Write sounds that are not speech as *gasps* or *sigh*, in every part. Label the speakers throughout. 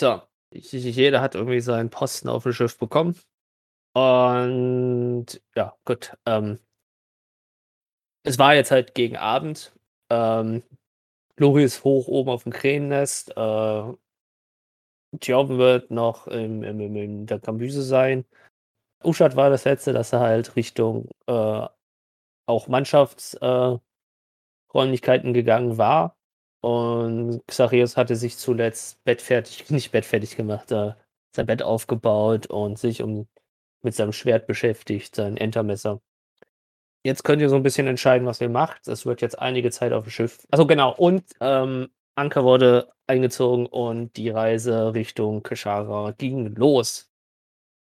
Speaker 1: So, jeder hat irgendwie seinen Posten auf dem Schiff bekommen. Und ja, gut. Ähm, es war jetzt halt gegen Abend. Ähm, Lori ist hoch oben auf dem Krähennest. Äh, Thjorven wird noch im, im, im, in der Kambüse sein. Uschat war das letzte, dass er halt Richtung äh, auch Mannschaftsräumlichkeiten äh, gegangen war. Und Xarius hatte sich zuletzt bettfertig, *laughs* nicht bettfertig gemacht, äh, sein Bett aufgebaut und sich um, mit seinem Schwert beschäftigt, sein Entermesser. Jetzt könnt ihr so ein bisschen entscheiden, was ihr macht. Es wird jetzt einige Zeit auf dem Schiff. Also genau, und ähm, Anker wurde eingezogen und die Reise Richtung Keshara ging los.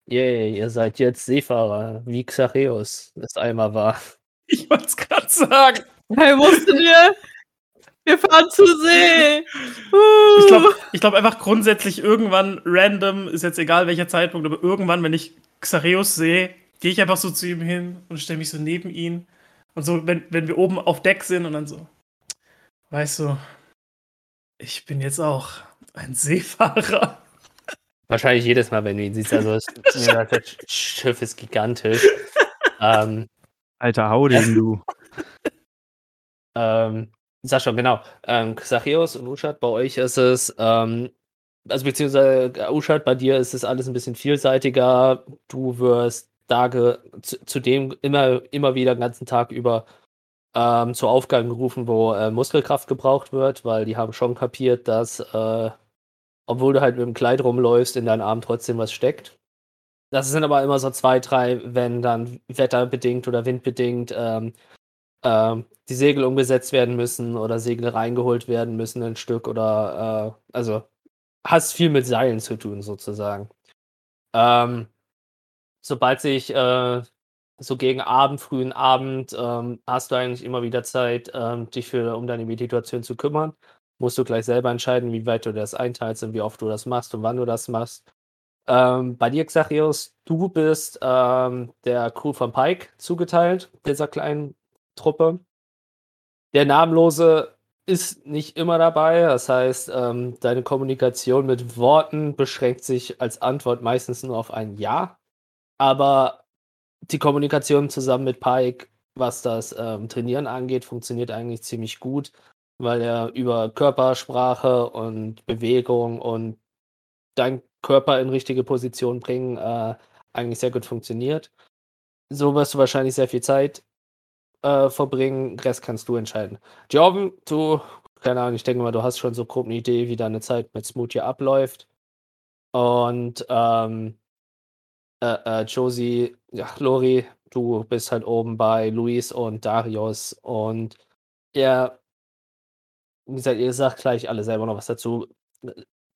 Speaker 1: Yay, ihr seid jetzt Seefahrer, wie Xareus es einmal war.
Speaker 2: Ich wollte es gerade sagen.
Speaker 3: Hey, wusstet ihr? Wir fahren zur See.
Speaker 2: Uh. Ich glaube ich glaub einfach grundsätzlich irgendwann random, ist jetzt egal welcher Zeitpunkt, aber irgendwann, wenn ich Xareus sehe, gehe ich einfach so zu ihm hin und stelle mich so neben ihn. Und so, wenn, wenn wir oben auf Deck sind und dann so, weißt du, ich bin jetzt auch ein Seefahrer.
Speaker 1: Wahrscheinlich jedes Mal, wenn du ihn siehst. Also das, das Schiff ist gigantisch. *laughs*
Speaker 4: ähm, Alter, hau den, du.
Speaker 1: ähm, sag schon, genau. Ähm, Xachios und Uschat, bei euch ist es, ähm, also beziehungsweise Uschat, bei dir ist es alles ein bisschen vielseitiger. Du wirst Tage zu, zudem immer, immer wieder den ganzen Tag über ähm, zu Aufgaben gerufen, wo äh, Muskelkraft gebraucht wird, weil die haben schon kapiert, dass äh, obwohl du halt mit dem Kleid rumläufst, in deinen Arm trotzdem was steckt. Das sind aber immer so zwei, drei, wenn dann wetterbedingt oder windbedingt ähm, äh, die Segel umgesetzt werden müssen oder Segel reingeholt werden müssen, ein Stück oder äh, also hast viel mit Seilen zu tun sozusagen. Ähm, sobald sich äh, so gegen Abend, frühen Abend, ähm, hast du eigentlich immer wieder Zeit, ähm, dich für, um deine Meditation zu kümmern. Musst du gleich selber entscheiden, wie weit du das einteilst und wie oft du das machst und wann du das machst. Ähm, bei dir, Xachios, du bist ähm, der Crew von Pike zugeteilt, dieser kleinen Truppe. Der Namenlose ist nicht immer dabei. Das heißt, ähm, deine Kommunikation mit Worten beschränkt sich als Antwort meistens nur auf ein Ja. Aber die Kommunikation zusammen mit Pike, was das ähm, Trainieren angeht, funktioniert eigentlich ziemlich gut, weil er über Körpersprache und Bewegung und deinen Körper in richtige Position bringen äh, eigentlich sehr gut funktioniert. So wirst du wahrscheinlich sehr viel Zeit äh, verbringen. Rest kannst du entscheiden. Jordan, du, keine Ahnung, ich denke mal, du hast schon so grob eine Idee, wie deine Zeit mit Smoothie abläuft. Und ähm, äh, äh, Josie, ja, Lori, du bist halt oben bei Luis und Darius und er, wie gesagt, ihr sagt gleich alle selber noch was dazu.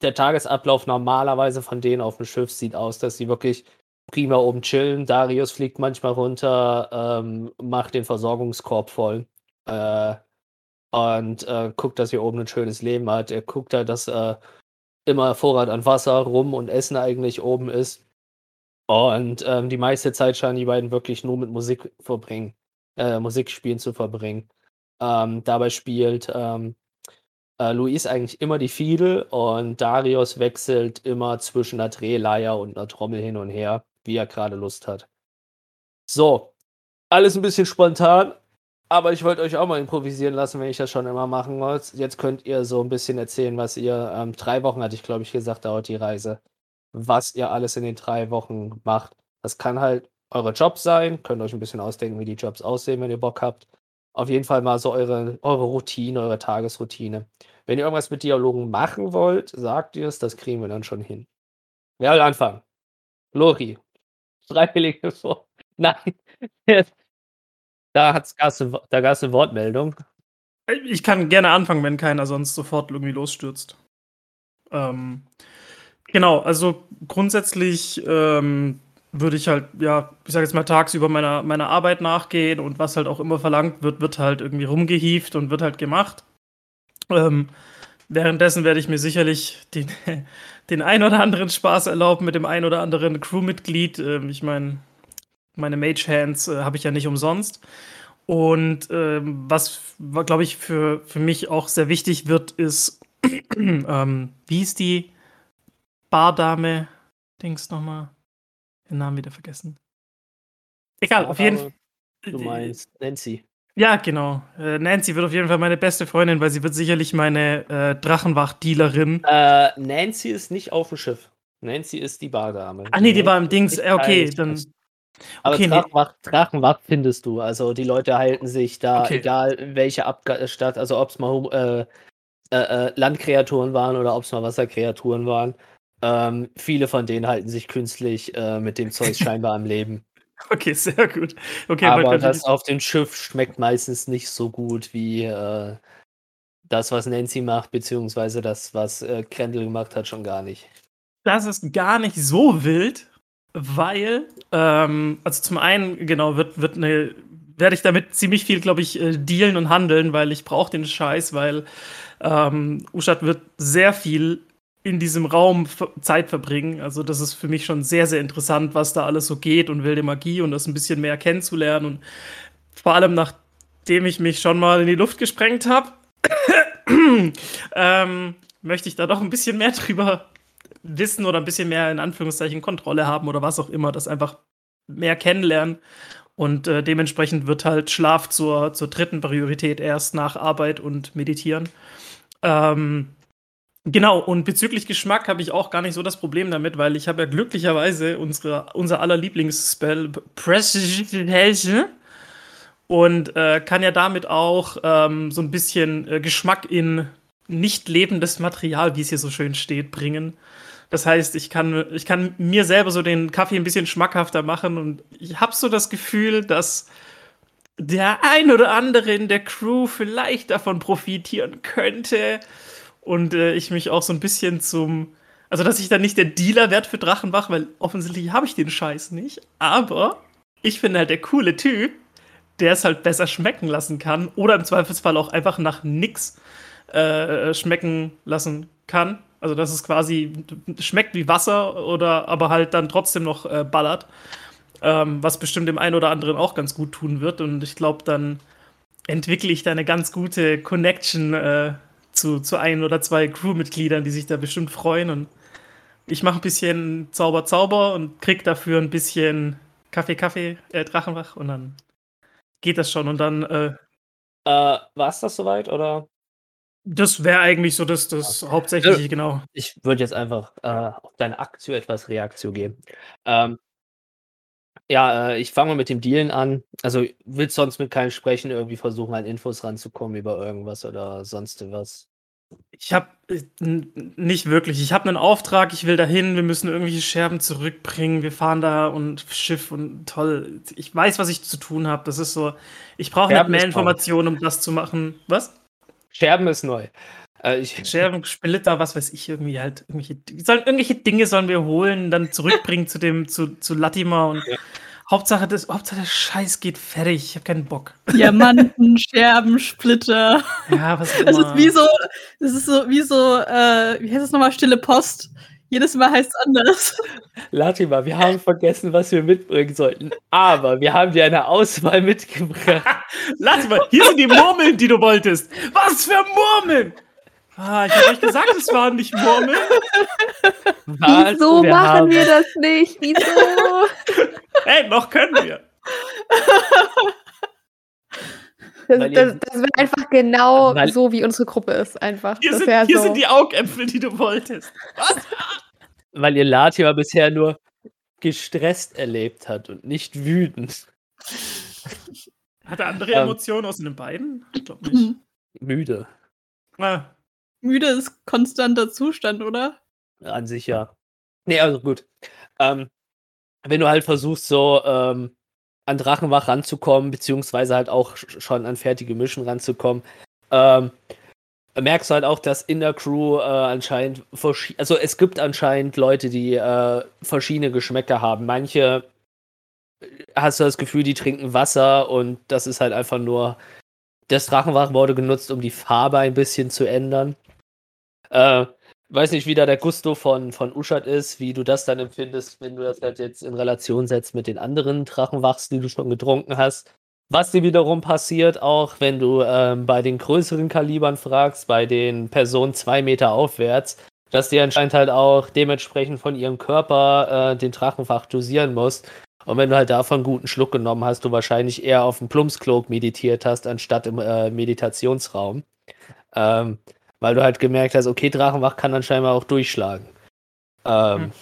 Speaker 1: Der Tagesablauf normalerweise von denen auf dem Schiff sieht aus, dass sie wirklich prima oben chillen. Darius fliegt manchmal runter, ähm, macht den Versorgungskorb voll äh, und äh, guckt, dass hier oben ein schönes Leben hat. Er guckt halt, dass äh, immer Vorrat an Wasser, Rum und Essen eigentlich oben ist. Und ähm, die meiste Zeit scheinen die beiden wirklich nur mit Musik verbringen, äh, Musikspielen zu verbringen. Ähm, dabei spielt ähm, äh, Luis eigentlich immer die Fiedel und Darius wechselt immer zwischen einer Drehleier und einer Trommel hin und her, wie er gerade Lust hat. So, alles ein bisschen spontan, aber ich wollte euch auch mal improvisieren lassen, wenn ich das schon immer machen wollte. Jetzt könnt ihr so ein bisschen erzählen, was ihr, ähm, drei Wochen hatte ich glaube ich gesagt, dauert die Reise was ihr alles in den drei Wochen macht. Das kann halt eure Jobs sein, könnt euch ein bisschen ausdenken, wie die Jobs aussehen, wenn ihr Bock habt. Auf jeden Fall mal so eure, eure Routine, eure Tagesroutine. Wenn ihr irgendwas mit Dialogen machen wollt, sagt ihr es, das kriegen wir dann schon hin. Wer will anfangen? Lori. Freiwillige *laughs* vor. Nein. da hat's da gab es eine Wortmeldung.
Speaker 2: Ich kann gerne anfangen, wenn keiner sonst sofort irgendwie losstürzt. Ähm, Genau, also grundsätzlich ähm, würde ich halt, ja, ich sage jetzt mal tagsüber meiner, meiner Arbeit nachgehen und was halt auch immer verlangt wird, wird halt irgendwie rumgehieft und wird halt gemacht. Ähm, währenddessen werde ich mir sicherlich den, *laughs* den ein oder anderen Spaß erlauben mit dem ein oder anderen Crewmitglied. Ähm, ich meine, meine Mage Hands äh, habe ich ja nicht umsonst. Und ähm, was, glaube ich, für, für mich auch sehr wichtig wird, ist, *clears throat* ähm, wie ist die Bardame, Dings nochmal. Den Namen wieder vergessen. Egal, auf jeden Fall.
Speaker 1: Du meinst Nancy.
Speaker 2: Ja, genau. Äh, Nancy wird auf jeden Fall meine beste Freundin, weil sie wird sicherlich meine äh, Drachenwach-Dealerin.
Speaker 1: Äh, Nancy ist nicht auf dem Schiff. Nancy ist die Bardame.
Speaker 2: Ah, nee, die war im Dings. Äh, okay, dann.
Speaker 1: Aber okay, Drachenwach, Drachenwach findest du. Also die Leute halten sich da, okay. egal welche Abstadt, also ob es mal äh, äh, Landkreaturen waren oder ob es mal Wasserkreaturen waren. Ähm, viele von denen halten sich künstlich äh, mit dem Zeug *laughs* scheinbar am Leben. *laughs*
Speaker 2: Okay, sehr gut. Okay,
Speaker 1: Aber das auf dem Schiff schmeckt meistens nicht so gut wie äh, das, was Nancy macht, beziehungsweise das, was äh, Krendel gemacht hat, schon gar nicht.
Speaker 2: Das ist gar nicht so wild, weil, ähm, also zum einen, genau, wird, wird eine, werde ich damit ziemlich viel, glaube ich, äh, dealen und handeln, weil ich brauche den Scheiß, weil ähm, Ushat wird sehr viel in diesem Raum Zeit verbringen. Also das ist für mich schon sehr, sehr interessant, was da alles so geht und wilde Magie und das ein bisschen mehr kennenzulernen. Und vor allem nachdem ich mich schon mal in die Luft gesprengt habe, *coughs* ähm, möchte ich da doch ein bisschen mehr *laughs* drüber wissen oder ein bisschen mehr in Anführungszeichen Kontrolle haben oder was auch immer, das einfach mehr kennenlernen. Und äh, dementsprechend wird halt Schlaf zur, zur dritten Priorität erst nach Arbeit und Meditieren. Ähm, Genau, und bezüglich Geschmack habe ich auch gar nicht so das Problem damit, weil ich habe ja glücklicherweise unsere, unser aller Lieblingsspell Precision und äh, kann ja damit auch ähm, so ein bisschen äh, Geschmack in nicht lebendes Material, wie es hier so schön steht, bringen. Das heißt, ich kann, ich kann mir selber so den Kaffee ein bisschen schmackhafter machen und ich habe so das Gefühl, dass der ein oder andere in der Crew vielleicht davon profitieren könnte und äh, ich mich auch so ein bisschen zum. Also, dass ich dann nicht der Dealer werde für Drachenbach, weil offensichtlich habe ich den Scheiß nicht. Aber ich bin halt der coole Typ, der es halt besser schmecken lassen kann. Oder im Zweifelsfall auch einfach nach nix äh, schmecken lassen kann. Also, dass es quasi schmeckt wie Wasser oder aber halt dann trotzdem noch äh, ballert. Ähm, was bestimmt dem einen oder anderen auch ganz gut tun wird. Und ich glaube, dann entwickle ich da eine ganz gute Connection äh, zu, zu ein oder zwei Crewmitgliedern, die sich da bestimmt freuen. Und ich mache ein bisschen Zauber, Zauber und krieg dafür ein bisschen Kaffee, Kaffee, äh, Drachenwach und dann geht das schon. Und dann. Äh,
Speaker 1: äh, War es das soweit oder?
Speaker 2: Das wäre eigentlich so das, das okay. Hauptsächliche, genau.
Speaker 1: Ich würde jetzt einfach äh, auf deine Aktion etwas Reaktion geben. Ähm, ja, äh, ich fange mal mit dem Dealen an. Also willst sonst mit keinem sprechen, irgendwie versuchen, an Infos ranzukommen über irgendwas oder sonst was?
Speaker 2: Ich habe äh, nicht wirklich. Ich habe einen Auftrag, ich will dahin, wir müssen irgendwelche Scherben zurückbringen, wir fahren da und Schiff und toll. Ich weiß, was ich zu tun habe. Das ist so, ich brauche nicht mehr Informationen, um das zu machen. Was?
Speaker 1: Scherben ist neu.
Speaker 2: Äh, *laughs* Scherben, Splitter, was weiß ich, irgendwie halt. Irgendwelche, sollen, irgendwelche Dinge sollen wir holen, dann zurückbringen zu dem, zu, zu Latimer und ja. Hauptsache, das, Hauptsache der Scheiß geht fertig. Ich habe keinen Bock.
Speaker 3: Diamanten, *laughs* Scherben, Splitter.
Speaker 2: Ja, was
Speaker 3: immer. Das ist wie so, das ist so, wie so, äh, wie heißt es nochmal, stille Post. Jedes Mal heißt es anders. *laughs*
Speaker 1: Latima, wir haben vergessen, was wir mitbringen sollten. Aber wir haben dir eine Auswahl mitgebracht. *laughs*
Speaker 2: Latima, hier sind die Murmeln, die du wolltest. Was für Murmeln! Ah, ich habe euch gesagt, es waren nicht Murmeln.
Speaker 3: Was? Wieso wir machen haben... wir das nicht? Wieso? *laughs*
Speaker 2: hey, noch können wir.
Speaker 3: Das, das, das wäre einfach genau weil, so, wie unsere Gruppe ist. Einfach.
Speaker 2: Hier, sind, hier so. sind, die Augäpfel, die du wolltest. Was?
Speaker 1: Weil ihr Latima bisher nur gestresst erlebt hat und nicht wütend.
Speaker 2: Hat er andere ähm, Emotionen aus den beiden? Ich glaube nicht.
Speaker 1: Müde.
Speaker 3: Ah, Müde ist konstanter Zustand, oder?
Speaker 1: An sich ja. Nee, also gut. Ähm, wenn du halt versuchst, so ähm, an Drachenwach ranzukommen, beziehungsweise halt auch schon an fertige Mischen ranzukommen, ähm, merkst du halt auch, dass in der Crew äh, anscheinend also es gibt anscheinend Leute, die äh, verschiedene Geschmäcker haben. Manche äh, hast du das Gefühl, die trinken Wasser und das ist halt einfach nur das Drachenwach wurde genutzt, um die Farbe ein bisschen zu ändern. Äh, weiß nicht, wie da der Gusto von, von Uschat ist, wie du das dann empfindest, wenn du das halt jetzt in Relation setzt mit den anderen Drachenwachs, die du schon getrunken hast. Was dir wiederum passiert, auch wenn du ähm, bei den größeren Kalibern fragst, bei den Personen zwei Meter aufwärts, dass die anscheinend halt auch dementsprechend von ihrem Körper äh, den Drachenfach dosieren muss. Und wenn du halt davon einen guten Schluck genommen hast, du wahrscheinlich eher auf dem Plumpsklog meditiert hast, anstatt im äh, Meditationsraum. Ähm, weil du halt gemerkt hast, okay, Drachenwach kann dann scheinbar auch durchschlagen. Ähm, mhm.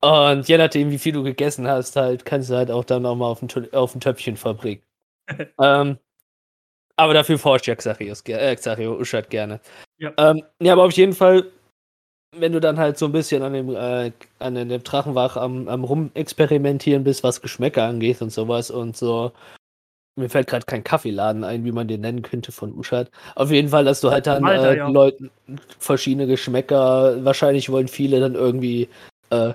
Speaker 1: Und je nachdem, wie viel du gegessen hast, halt, kannst du halt auch dann nochmal auf ein, auf ein Töpfchen verbringen. *laughs* ähm, aber dafür forscht ja Xarius, äh, Xario Uschat gerne. Ja. Ähm, ja, aber auf jeden Fall, wenn du dann halt so ein bisschen an dem, äh, an dem Drachenwach am, am Rumexperimentieren bist, was Geschmäcker angeht und sowas und so. Mir fällt gerade kein Kaffeeladen ein, wie man den nennen könnte von Uschat. Auf jeden Fall, dass du halt dann Alter, äh, ja. Leuten verschiedene Geschmäcker, wahrscheinlich wollen viele dann irgendwie äh,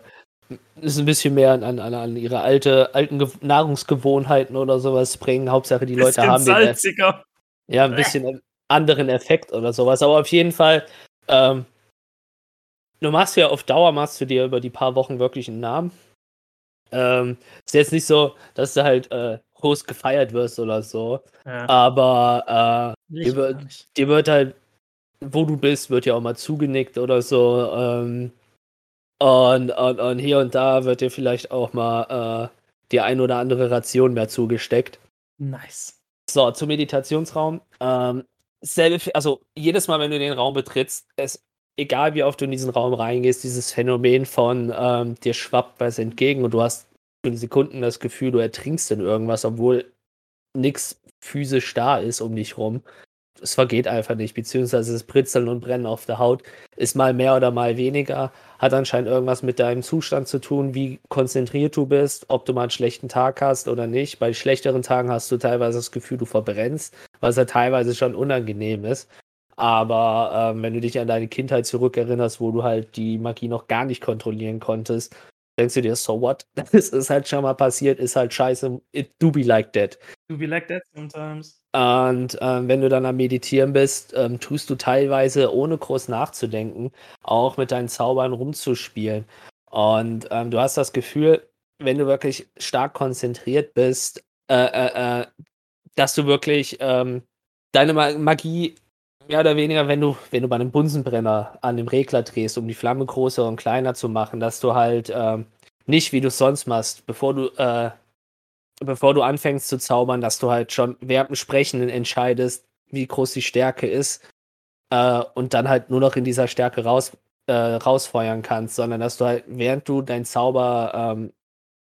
Speaker 1: ist ein bisschen mehr an, an, an ihre alte, alten Ge Nahrungsgewohnheiten oder sowas bringen. Hauptsache die Leute haben
Speaker 2: salziger.
Speaker 1: den ja ein bisschen anderen Effekt oder sowas. Aber auf jeden Fall, ähm, du machst ja auf Dauer machst du dir über die paar Wochen wirklich einen Namen. Ähm, ist jetzt nicht so, dass du halt äh, groß gefeiert wirst oder so. Ja. Aber äh, dir, wird, dir, wird halt, wo du bist, wird ja auch mal zugenickt oder so. Ähm, und, und, und hier und da wird dir vielleicht auch mal äh, die ein oder andere Ration mehr zugesteckt.
Speaker 2: Nice.
Speaker 1: So, zum Meditationsraum. Ähm, selbe, also jedes Mal, wenn du den Raum betrittst, es, egal wie oft du in diesen Raum reingehst, dieses Phänomen von ähm, dir schwappt was entgegen und du hast Sekunden das Gefühl, du ertrinkst in irgendwas, obwohl nichts physisch da ist um dich rum es vergeht einfach nicht, beziehungsweise das Britzeln und Brennen auf der Haut ist mal mehr oder mal weniger, hat anscheinend irgendwas mit deinem Zustand zu tun, wie konzentriert du bist, ob du mal einen schlechten Tag hast oder nicht. Bei schlechteren Tagen hast du teilweise das Gefühl, du verbrennst, was ja teilweise schon unangenehm ist. Aber ähm, wenn du dich an deine Kindheit zurückerinnerst, wo du halt die Magie noch gar nicht kontrollieren konntest, denkst du dir, so what? *laughs* Das ist halt schon mal passiert, ist halt scheiße. It do be like that.
Speaker 2: Do be like that sometimes.
Speaker 1: Und ähm, wenn du dann am Meditieren bist, ähm, tust du teilweise, ohne groß nachzudenken, auch mit deinen Zaubern rumzuspielen. Und ähm, du hast das Gefühl, wenn du wirklich stark konzentriert bist, äh, äh, äh, dass du wirklich ähm, deine Magie mehr oder weniger, wenn du, wenn du bei einem Bunsenbrenner an dem Regler drehst, um die Flamme größer und kleiner zu machen, dass du halt ähm, nicht, wie du es sonst machst, bevor du äh, bevor du anfängst zu zaubern, dass du halt schon während dem Sprechen entscheidest, wie groß die Stärke ist äh, und dann halt nur noch in dieser Stärke raus, äh, rausfeuern kannst, sondern dass du halt, während du dein Zauber, ähm,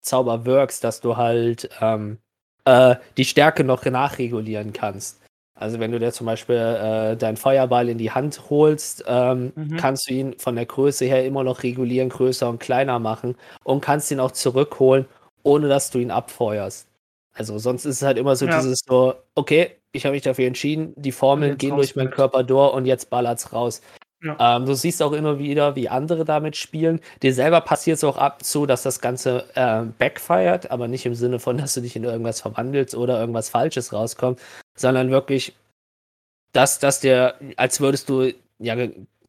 Speaker 1: Zauber wirkst, dass du halt ähm, äh, die Stärke noch nachregulieren kannst. Also wenn du dir zum Beispiel äh, deinen Feuerball in die Hand holst, ähm, mhm. kannst du ihn von der Größe her immer noch regulieren, größer und kleiner machen und kannst ihn auch zurückholen, ohne dass du ihn abfeuerst. Also sonst ist es halt immer so ja. dieses so, okay, ich habe mich dafür entschieden, die Formeln gehen durch meinen Körper durch und jetzt ballert's raus. Ja. Ähm, du siehst auch immer wieder, wie andere damit spielen. Dir selber passiert es auch ab und zu, dass das Ganze äh, backfired, aber nicht im Sinne von, dass du dich in irgendwas verwandelst oder irgendwas Falsches rauskommt, sondern wirklich, dass, dass dir, als würdest du ja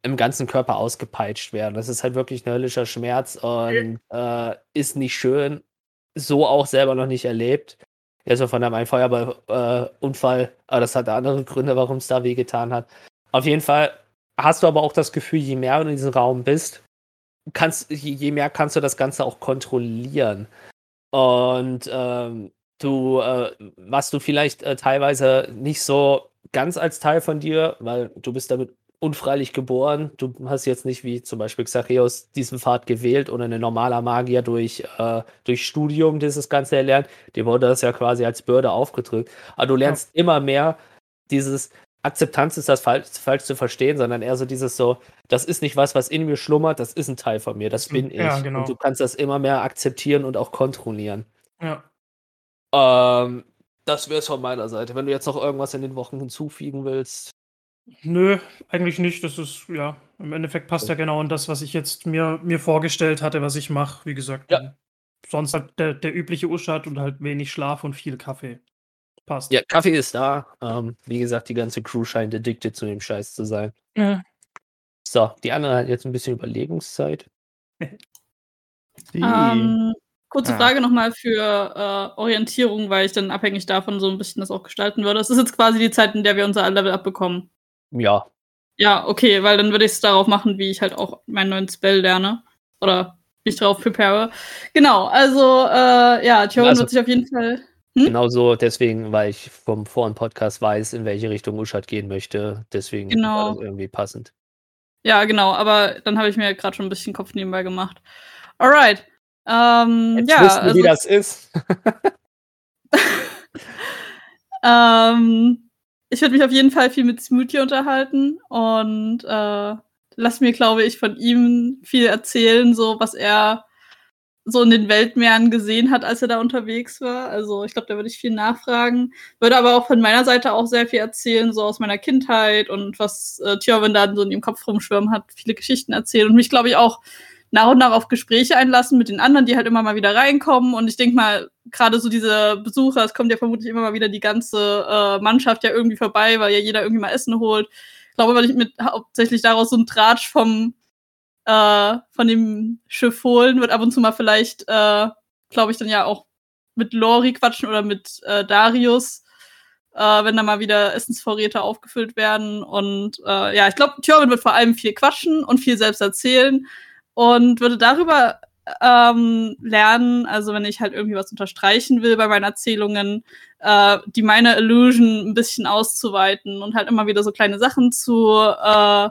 Speaker 1: im ganzen Körper ausgepeitscht werden. Das ist halt wirklich ein höllischer Schmerz und äh, ist nicht schön. So auch selber noch nicht erlebt. Also von einem Feuerballunfall, äh, aber das hat andere Gründe, warum es da wehgetan hat. Auf jeden Fall hast du aber auch das Gefühl, je mehr du in diesem Raum bist, kannst, je mehr kannst du das Ganze auch kontrollieren. Und ähm, du, äh, was du vielleicht äh, teilweise nicht so ganz als Teil von dir, weil du bist damit unfreilich geboren. Du hast jetzt nicht wie zum Beispiel Xacheos diesen Pfad gewählt oder ein normaler Magier durch, äh, durch Studium dieses Ganze erlernt. Dir wurde das ja quasi als Bürde aufgedrückt. Aber du lernst ja. immer mehr dieses Akzeptanz ist das falsch, falsch zu verstehen, sondern eher so dieses so, das ist nicht was, was in mir schlummert, das ist ein Teil von mir, das bin ich. Ja, genau. Und du kannst das immer mehr akzeptieren und auch kontrollieren.
Speaker 2: Ja.
Speaker 1: Ähm, das wäre es von meiner Seite. Wenn du jetzt noch irgendwas in den Wochen hinzufügen willst.
Speaker 2: Nö, eigentlich nicht. Das ist, ja, im Endeffekt passt ja genau in das, was ich jetzt mir, mir vorgestellt hatte, was ich mache. Wie gesagt, ja. sonst halt der, der übliche Uschat und halt wenig Schlaf und viel Kaffee. Passt.
Speaker 1: Ja, Kaffee ist da. Ähm, wie gesagt, die ganze Crew scheint addicted zu dem Scheiß zu sein. Ja. So, die andere hat jetzt ein bisschen Überlegungszeit. *laughs*
Speaker 3: ähm, kurze ah. Frage nochmal für äh, Orientierung, weil ich dann abhängig davon so ein bisschen das auch gestalten würde. Es ist jetzt quasi die Zeit, in der wir unser Level abbekommen.
Speaker 1: Ja.
Speaker 3: Ja, okay, weil dann würde ich es darauf machen, wie ich halt auch meinen neuen Spell lerne. Oder mich darauf prepare. Genau, also äh, ja, Theorin also, wird sich auf jeden Fall.
Speaker 1: Hm? Genau so, deswegen, weil ich vom vorigen Podcast weiß, in welche Richtung Uschat gehen möchte. Deswegen
Speaker 3: genau. war
Speaker 1: das irgendwie passend.
Speaker 3: Ja, genau, aber dann habe ich mir gerade schon ein bisschen Kopf nebenbei gemacht. Alright. Ähm,
Speaker 1: Jetzt
Speaker 3: ja,
Speaker 1: wissen wir, also, wie das ist. *laughs*
Speaker 3: ähm, ich würde mich auf jeden Fall viel mit Smoothie unterhalten und äh, lass mir, glaube ich, von ihm viel erzählen, so was er so in den Weltmeeren gesehen hat, als er da unterwegs war. Also ich glaube, da würde ich viel nachfragen. Würde aber auch von meiner Seite auch sehr viel erzählen, so aus meiner Kindheit und was äh, Tjörven da so in ihrem Kopf rumschwirren hat, viele Geschichten erzählen und mich, glaube ich, auch nach und nach auf Gespräche einlassen mit den anderen, die halt immer mal wieder reinkommen. Und ich denke mal, gerade so diese Besucher, es kommt ja vermutlich immer mal wieder die ganze äh, Mannschaft ja irgendwie vorbei, weil ja jeder irgendwie mal Essen holt. Ich glaube, weil ich mit hauptsächlich daraus so ein Tratsch vom äh, von dem Schiff holen, wird ab und zu mal vielleicht, äh, glaube ich, dann ja auch mit Lori quatschen oder mit äh, Darius, äh, wenn da mal wieder Essensvorräte aufgefüllt werden. Und äh, ja, ich glaube, Thorben wird vor allem viel quatschen und viel selbst erzählen und würde darüber ähm, lernen, also wenn ich halt irgendwie was unterstreichen will bei meinen Erzählungen, äh, die meine Illusion ein bisschen auszuweiten und halt immer wieder so kleine Sachen zu, äh,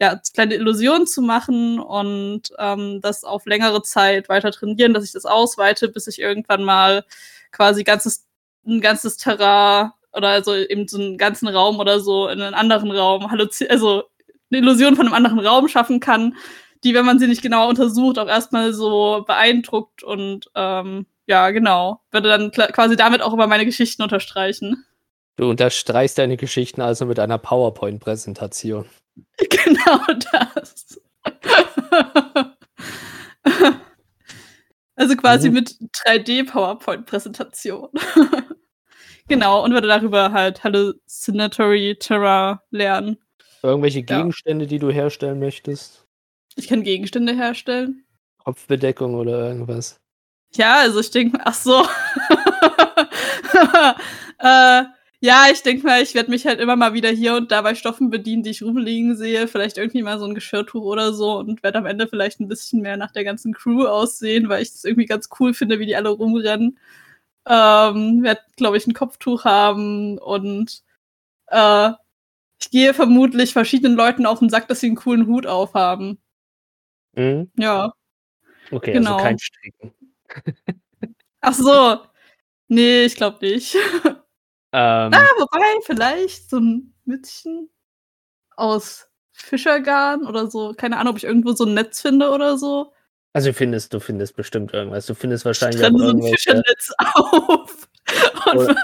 Speaker 3: ja, kleine Illusionen zu machen und ähm, das auf längere Zeit weiter trainieren, dass ich das ausweite, bis ich irgendwann mal quasi ganzes, ein ganzes Terrain oder also eben so einen ganzen Raum oder so in einen anderen Raum, also eine Illusion von einem anderen Raum schaffen kann, die, wenn man sie nicht genau untersucht, auch erstmal so beeindruckt und ähm, ja, genau. Würde dann quasi damit auch immer meine Geschichten unterstreichen.
Speaker 1: Du unterstreichst deine Geschichten also mit einer PowerPoint-Präsentation. *laughs*
Speaker 3: Genau das. *laughs* also quasi mhm. mit 3D-PowerPoint-Präsentation. *laughs* genau, und würde darüber halt Hallucinatory Terra lernen.
Speaker 1: Irgendwelche Gegenstände, ja. die du herstellen möchtest?
Speaker 3: Ich kann Gegenstände herstellen.
Speaker 1: Kopfbedeckung oder irgendwas.
Speaker 3: Ja, also ich denke, ach so. *laughs* äh, ja, ich denke mal, ich werde mich halt immer mal wieder hier und da bei Stoffen bedienen, die ich rumliegen sehe. Vielleicht irgendwie mal so ein Geschirrtuch oder so und werde am Ende vielleicht ein bisschen mehr nach der ganzen Crew aussehen, weil ich das irgendwie ganz cool finde, wie die alle rumrennen. Ähm, werde, glaube ich, ein Kopftuch haben und äh, ich gehe vermutlich verschiedenen Leuten auf den Sack, dass sie einen coolen Hut aufhaben.
Speaker 1: Mhm.
Speaker 3: Ja.
Speaker 1: Okay, also genau. also kein Stricken. *laughs*
Speaker 3: Ach so. Nee, ich glaube nicht. *laughs*
Speaker 1: Ähm,
Speaker 3: ah, wobei, vielleicht so ein Mützchen aus Fischergarn oder so. Keine Ahnung, ob ich irgendwo so ein Netz finde oder so.
Speaker 1: Also du findest, du findest bestimmt irgendwas. Du findest wahrscheinlich
Speaker 3: auch so ein Fischernetz *laughs* auf.
Speaker 1: Oder,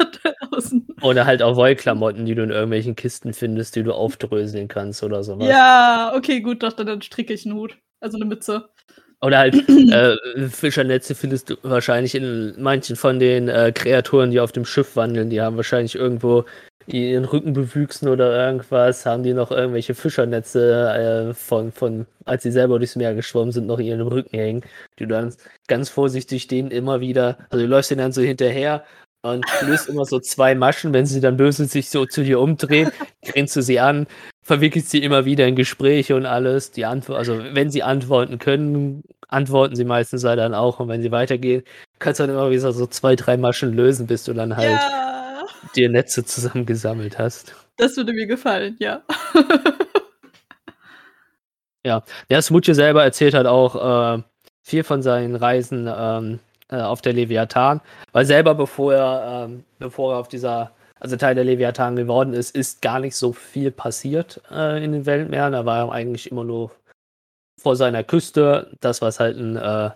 Speaker 1: oder, halt auch Wollklamotten, die du in irgendwelchen Kisten findest, die du aufdröseln kannst oder sowas.
Speaker 3: Ja, okay, gut, doch, dann stricke ich einen Hut. Also eine Mütze.
Speaker 1: Oder halt *clears throat* äh, Fischernetze findest du wahrscheinlich in manchen von den äh, Kreaturen, die auf dem Schiff wandeln. Die haben wahrscheinlich irgendwo ihren Rücken bewüchsen oder irgendwas, haben die noch irgendwelche Fischernetze äh, von, von, als sie selber durchs Meer geschwommen sind, noch in ihren Rücken hängen. Die du dann ganz vorsichtig denen immer wieder, also du läufst denen dann so hinterher und löst immer so zwei Maschen, wenn sie dann böse sich so zu dir umdrehen, grinst du sie an, verwickelt sie immer wieder in Gespräche und alles. Die Antwort, also wenn sie antworten können, antworten sie meistens halt dann auch. Und wenn sie weitergehen, kannst du dann immer wieder so zwei, drei Maschen lösen, bis du dann halt ja. dir Netze zusammengesammelt hast.
Speaker 3: Das würde mir gefallen, ja. *laughs*
Speaker 1: ja, der Smutje selber erzählt halt auch äh, viel von seinen Reisen ähm, äh, auf der Leviathan, weil selber bevor er, ähm, bevor er auf dieser also Teil der Leviathan geworden ist, ist gar nicht so viel passiert äh, in den Weltmeeren. Er war eigentlich immer nur vor seiner Küste. Das, was halt ein äh,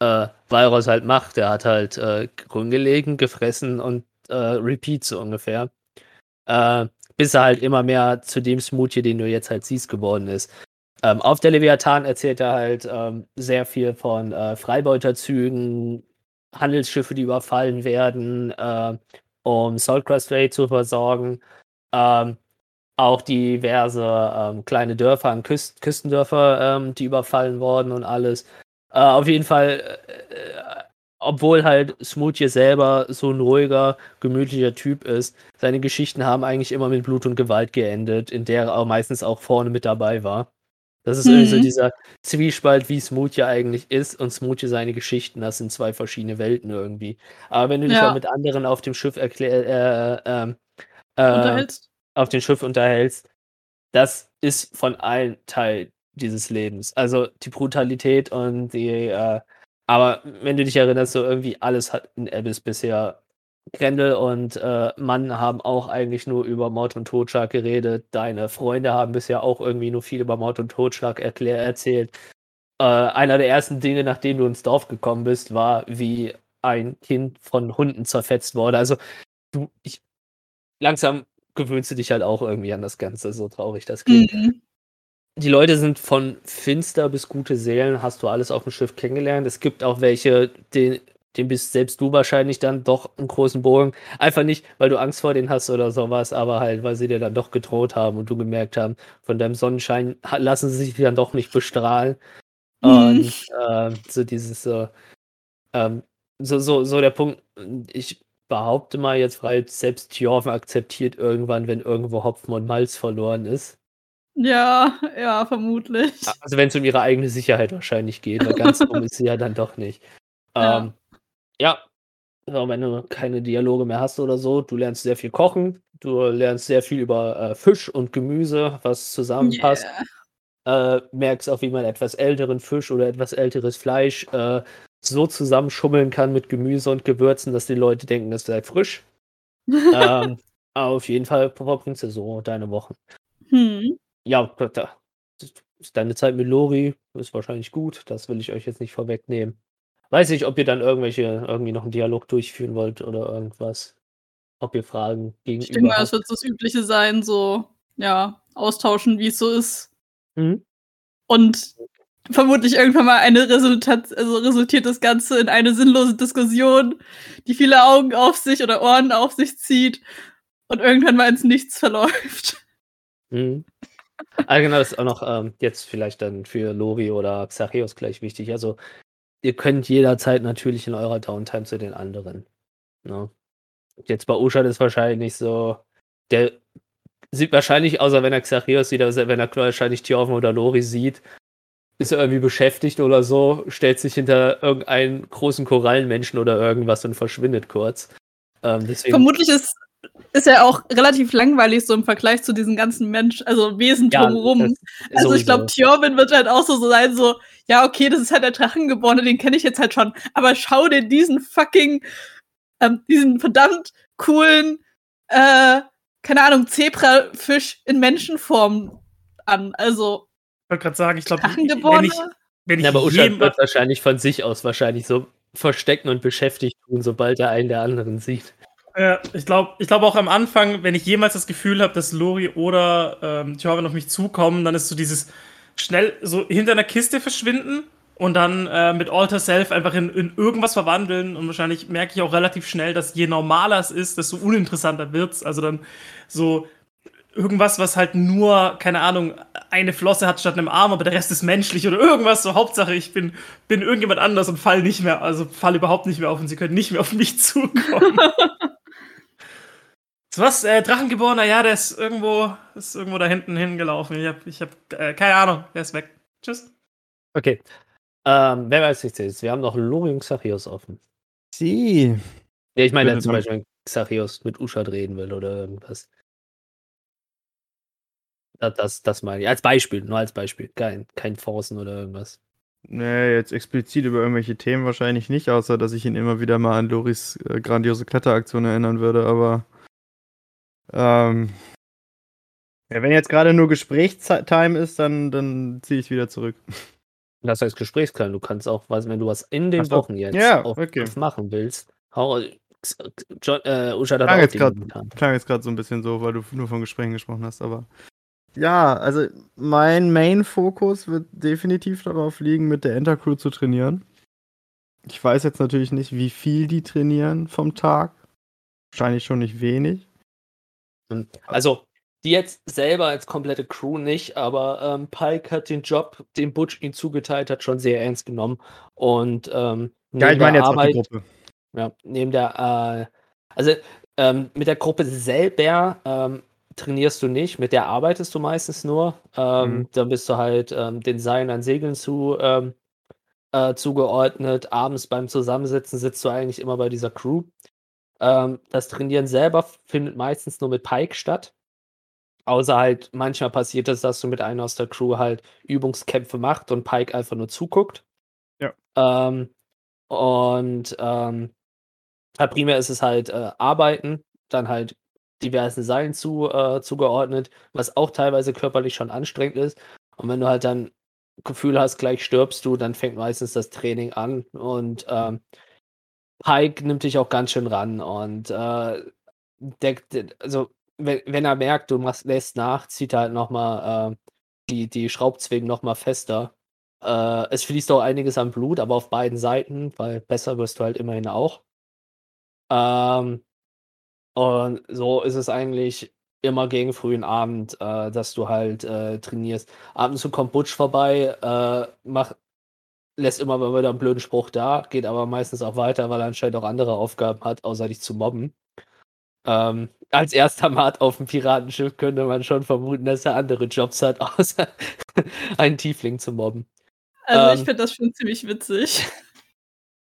Speaker 1: äh, Walross halt macht. Er hat halt äh, rumgelegen, gefressen und äh, Repeat so ungefähr. Äh, bis er halt immer mehr zu dem Smoothie, den du jetzt halt siehst, geworden ist. Ähm, auf der Leviathan erzählt er halt ähm, sehr viel von äh, Freibeuterzügen, Handelsschiffe, die überfallen werden, äh, um Saltcrest Bay zu versorgen. Ähm, auch diverse ähm, kleine Dörfer an Küst Küstendörfer, ähm, die überfallen wurden und alles. Äh, auf jeden Fall äh, obwohl halt Smoothie selber so ein ruhiger, gemütlicher Typ ist, seine Geschichten haben eigentlich immer mit Blut und Gewalt geendet, in der er meistens auch vorne mit dabei war. Das ist mhm. irgendwie so mhm. dieser Zwiespalt, wie Smoothie eigentlich ist und Smoothie seine Geschichten. Das sind zwei verschiedene Welten irgendwie. Aber wenn du dich ja. mal mit anderen auf dem Schiff erklär, äh, ähm, äh, unterhältst. auf dem Schiff unterhältst, das ist von allen Teil dieses Lebens. Also die Brutalität und die äh, aber wenn du dich erinnerst, so irgendwie alles hat in Abyss bisher. Grendel und äh, Mann haben auch eigentlich nur über Mord und Totschlag geredet. Deine Freunde haben bisher auch irgendwie nur viel über Mord und Totschlag erklär erzählt. Äh, einer der ersten Dinge, nachdem du ins Dorf gekommen bist, war, wie ein Kind von Hunden zerfetzt wurde. Also du, ich, langsam gewöhnst du dich halt auch irgendwie an das Ganze, so traurig das klingt. Mhm die Leute sind von finster bis gute Seelen, hast du alles auf dem Schiff kennengelernt. Es gibt auch welche, den, den bist selbst du wahrscheinlich dann doch einen großen Bogen. Einfach nicht, weil du Angst vor denen hast oder sowas, aber halt, weil sie dir dann doch gedroht haben und du gemerkt haben, von deinem Sonnenschein lassen sie sich dann doch nicht bestrahlen. Mhm. Und äh, so dieses so, ähm, so, so, so der Punkt, ich behaupte mal jetzt, weil selbst Tjorven akzeptiert irgendwann, wenn irgendwo Hopfen und Malz verloren ist.
Speaker 3: Ja, ja, vermutlich.
Speaker 1: Also wenn es um ihre eigene Sicherheit wahrscheinlich geht, weil ganz *laughs* dumm ist sie ja dann doch nicht. Ähm, ja, ja. wenn du keine Dialoge mehr hast oder so, du lernst sehr viel kochen, du lernst sehr viel über äh, Fisch und Gemüse, was zusammenpasst. Yeah. Äh, merkst auch, wie man etwas älteren Fisch oder etwas älteres Fleisch äh, so zusammenschummeln kann mit Gemüse und Gewürzen, dass die Leute denken, es sei frisch. ähm, *laughs* auf jeden Fall verbringst du so deine Wochen. Hm ja, deine Zeit mit Lori ist wahrscheinlich gut. Das will ich euch jetzt nicht vorwegnehmen. Weiß nicht, ob ihr dann irgendwelche, irgendwie noch einen Dialog durchführen wollt oder irgendwas. Ob ihr Fragen gegenüber.
Speaker 3: Ich denke mal, es wird so das Übliche sein, so, ja, austauschen, wie es so ist. Mhm. Und vermutlich irgendwann mal eine Resultat, also resultiert das Ganze in eine sinnlose Diskussion, die viele Augen auf sich oder Ohren auf sich zieht und irgendwann mal ins Nichts verläuft.
Speaker 1: Mhm. Ah, genau, das ist auch noch ähm, jetzt vielleicht dann für Lori oder Xacheos gleich wichtig. Also, ihr könnt jederzeit natürlich in eurer Downtime zu den anderen. Ne? Jetzt bei Uschad ist wahrscheinlich so, der sieht wahrscheinlich, außer wenn er Xacheos sieht, also wenn er wahrscheinlich Tjorven oder Lori sieht, ist er irgendwie beschäftigt oder so, stellt sich hinter irgendeinen großen Korallenmenschen oder irgendwas und verschwindet kurz.
Speaker 3: Ähm, Vermutlich ist ist ja auch relativ langweilig so im Vergleich zu diesen ganzen Menschen, also Wesen drumherum. Ja, also ich glaube, Tjorvin wird halt auch so, so sein, so, ja, okay, das ist halt der Drachengeborene, den kenne ich jetzt halt schon, aber schau dir diesen fucking, ähm, diesen verdammt coolen, äh, keine Ahnung, Zebrafisch in Menschenform an. Also.
Speaker 2: Ich wollte gerade sagen, ich glaube,
Speaker 1: wenn ich, wenn ich ja, aber Usha wird wahrscheinlich von sich aus wahrscheinlich so verstecken und beschäftigt tun, sobald er einen der anderen sieht.
Speaker 2: Ja, ich glaube ich glaub auch am Anfang, wenn ich jemals das Gefühl habe, dass Lori oder ähm, Tjorven auf mich zukommen, dann ist so dieses schnell so hinter einer Kiste verschwinden und dann äh, mit Alter Self einfach in, in irgendwas verwandeln. Und wahrscheinlich merke ich auch relativ schnell, dass je normaler es ist, desto uninteressanter wird es. Also dann so irgendwas, was halt nur, keine Ahnung, eine Flosse hat statt einem Arm, aber der Rest ist menschlich oder irgendwas. So Hauptsache, ich bin, bin irgendjemand anders und fall nicht mehr, also fall überhaupt nicht mehr auf und sie können nicht mehr auf mich *laughs* zukommen. Was? Äh, Drachengeborener, ja, der ist irgendwo, ist irgendwo da hinten hingelaufen. Ich hab, ich hab äh, keine Ahnung, der ist weg. Tschüss.
Speaker 1: Okay. Ähm, wer weiß nicht jetzt. Wir haben noch Lori und Xachios offen.
Speaker 4: Sie.
Speaker 1: Ja, ich meine zum Beispiel, wenn Xachios mit Uschad reden will oder irgendwas. Das, das, das meine ich. Als Beispiel, nur als Beispiel. Kein, kein Forcen oder irgendwas.
Speaker 4: Nee, jetzt explizit über irgendwelche Themen wahrscheinlich nicht, außer dass ich ihn immer wieder mal an Loris äh, grandiose Kletteraktion erinnern würde, aber ähm, ja, wenn jetzt gerade nur Gesprächstime ist, dann, dann ziehe ich wieder zurück.
Speaker 1: Das heißt Gesprächstime. Du kannst auch, was, wenn du was in den
Speaker 4: so.
Speaker 1: Wochen jetzt
Speaker 4: ja, okay.
Speaker 1: machen willst, hau, John, äh, Usha hat
Speaker 4: klang auch jetzt grad, klang jetzt gerade so ein bisschen so, weil du nur von Gesprächen gesprochen hast, aber ja, also mein Main-Fokus wird definitiv darauf liegen, mit der Enter-Crew zu trainieren. Ich weiß jetzt natürlich nicht, wie viel die trainieren vom Tag. Wahrscheinlich schon nicht wenig.
Speaker 1: Also, die jetzt selber als komplette Crew nicht, aber ähm, Pike hat den Job, den Butch ihm zugeteilt hat, schon sehr ernst genommen. Und ähm, neben
Speaker 4: Ja, ich meine
Speaker 1: der
Speaker 4: jetzt auch die
Speaker 1: Arbeit,
Speaker 4: Gruppe.
Speaker 1: ja, neben der, äh, also ähm, mit der Gruppe selber ähm, trainierst du nicht, mit der arbeitest du meistens nur. Ähm,
Speaker 4: Mhm.
Speaker 1: Dann bist du halt ähm, den Seilen an Segeln zu, äh, zugeordnet. Abends beim Zusammensitzen sitzt du eigentlich immer bei dieser Crew. Ähm, das Trainieren selber findet meistens nur mit Pike statt. Außer halt, manchmal passiert es, dass du mit einer aus der Crew halt Übungskämpfe macht und Pike einfach nur zuguckt.
Speaker 4: Ja.
Speaker 1: Ähm, und ähm, halt primär ist es halt äh, Arbeiten, dann halt diversen Seilen zu, äh, zugeordnet, was auch teilweise körperlich schon anstrengend ist. Und wenn du halt dann Gefühl hast, gleich stirbst du, dann fängt meistens das Training an und ähm, Pike nimmt dich auch ganz schön ran und äh, der, also wenn, wenn er merkt, du machst, lässt nach, zieht er halt nochmal äh, die, die Schraubzwingen nochmal fester. Äh, es fließt auch einiges an Blut, aber auf beiden Seiten, weil besser wirst du halt immerhin auch. Ähm, und so ist es eigentlich immer gegen frühen Abend, äh, dass du halt äh, trainierst. Ab und zu kommt Butch vorbei, äh, macht, lässt immer mal wieder einen blöden Spruch da, geht aber meistens auch weiter, weil er anscheinend auch andere Aufgaben hat, außer dich zu mobben. Ähm, als erster Mat *laughs* auf dem Piratenschiff könnte man schon vermuten, dass er andere Jobs hat, *laughs* außer einen Tiefling zu mobben.
Speaker 3: Also ich
Speaker 1: Ähm.
Speaker 3: finde das schon ziemlich witzig.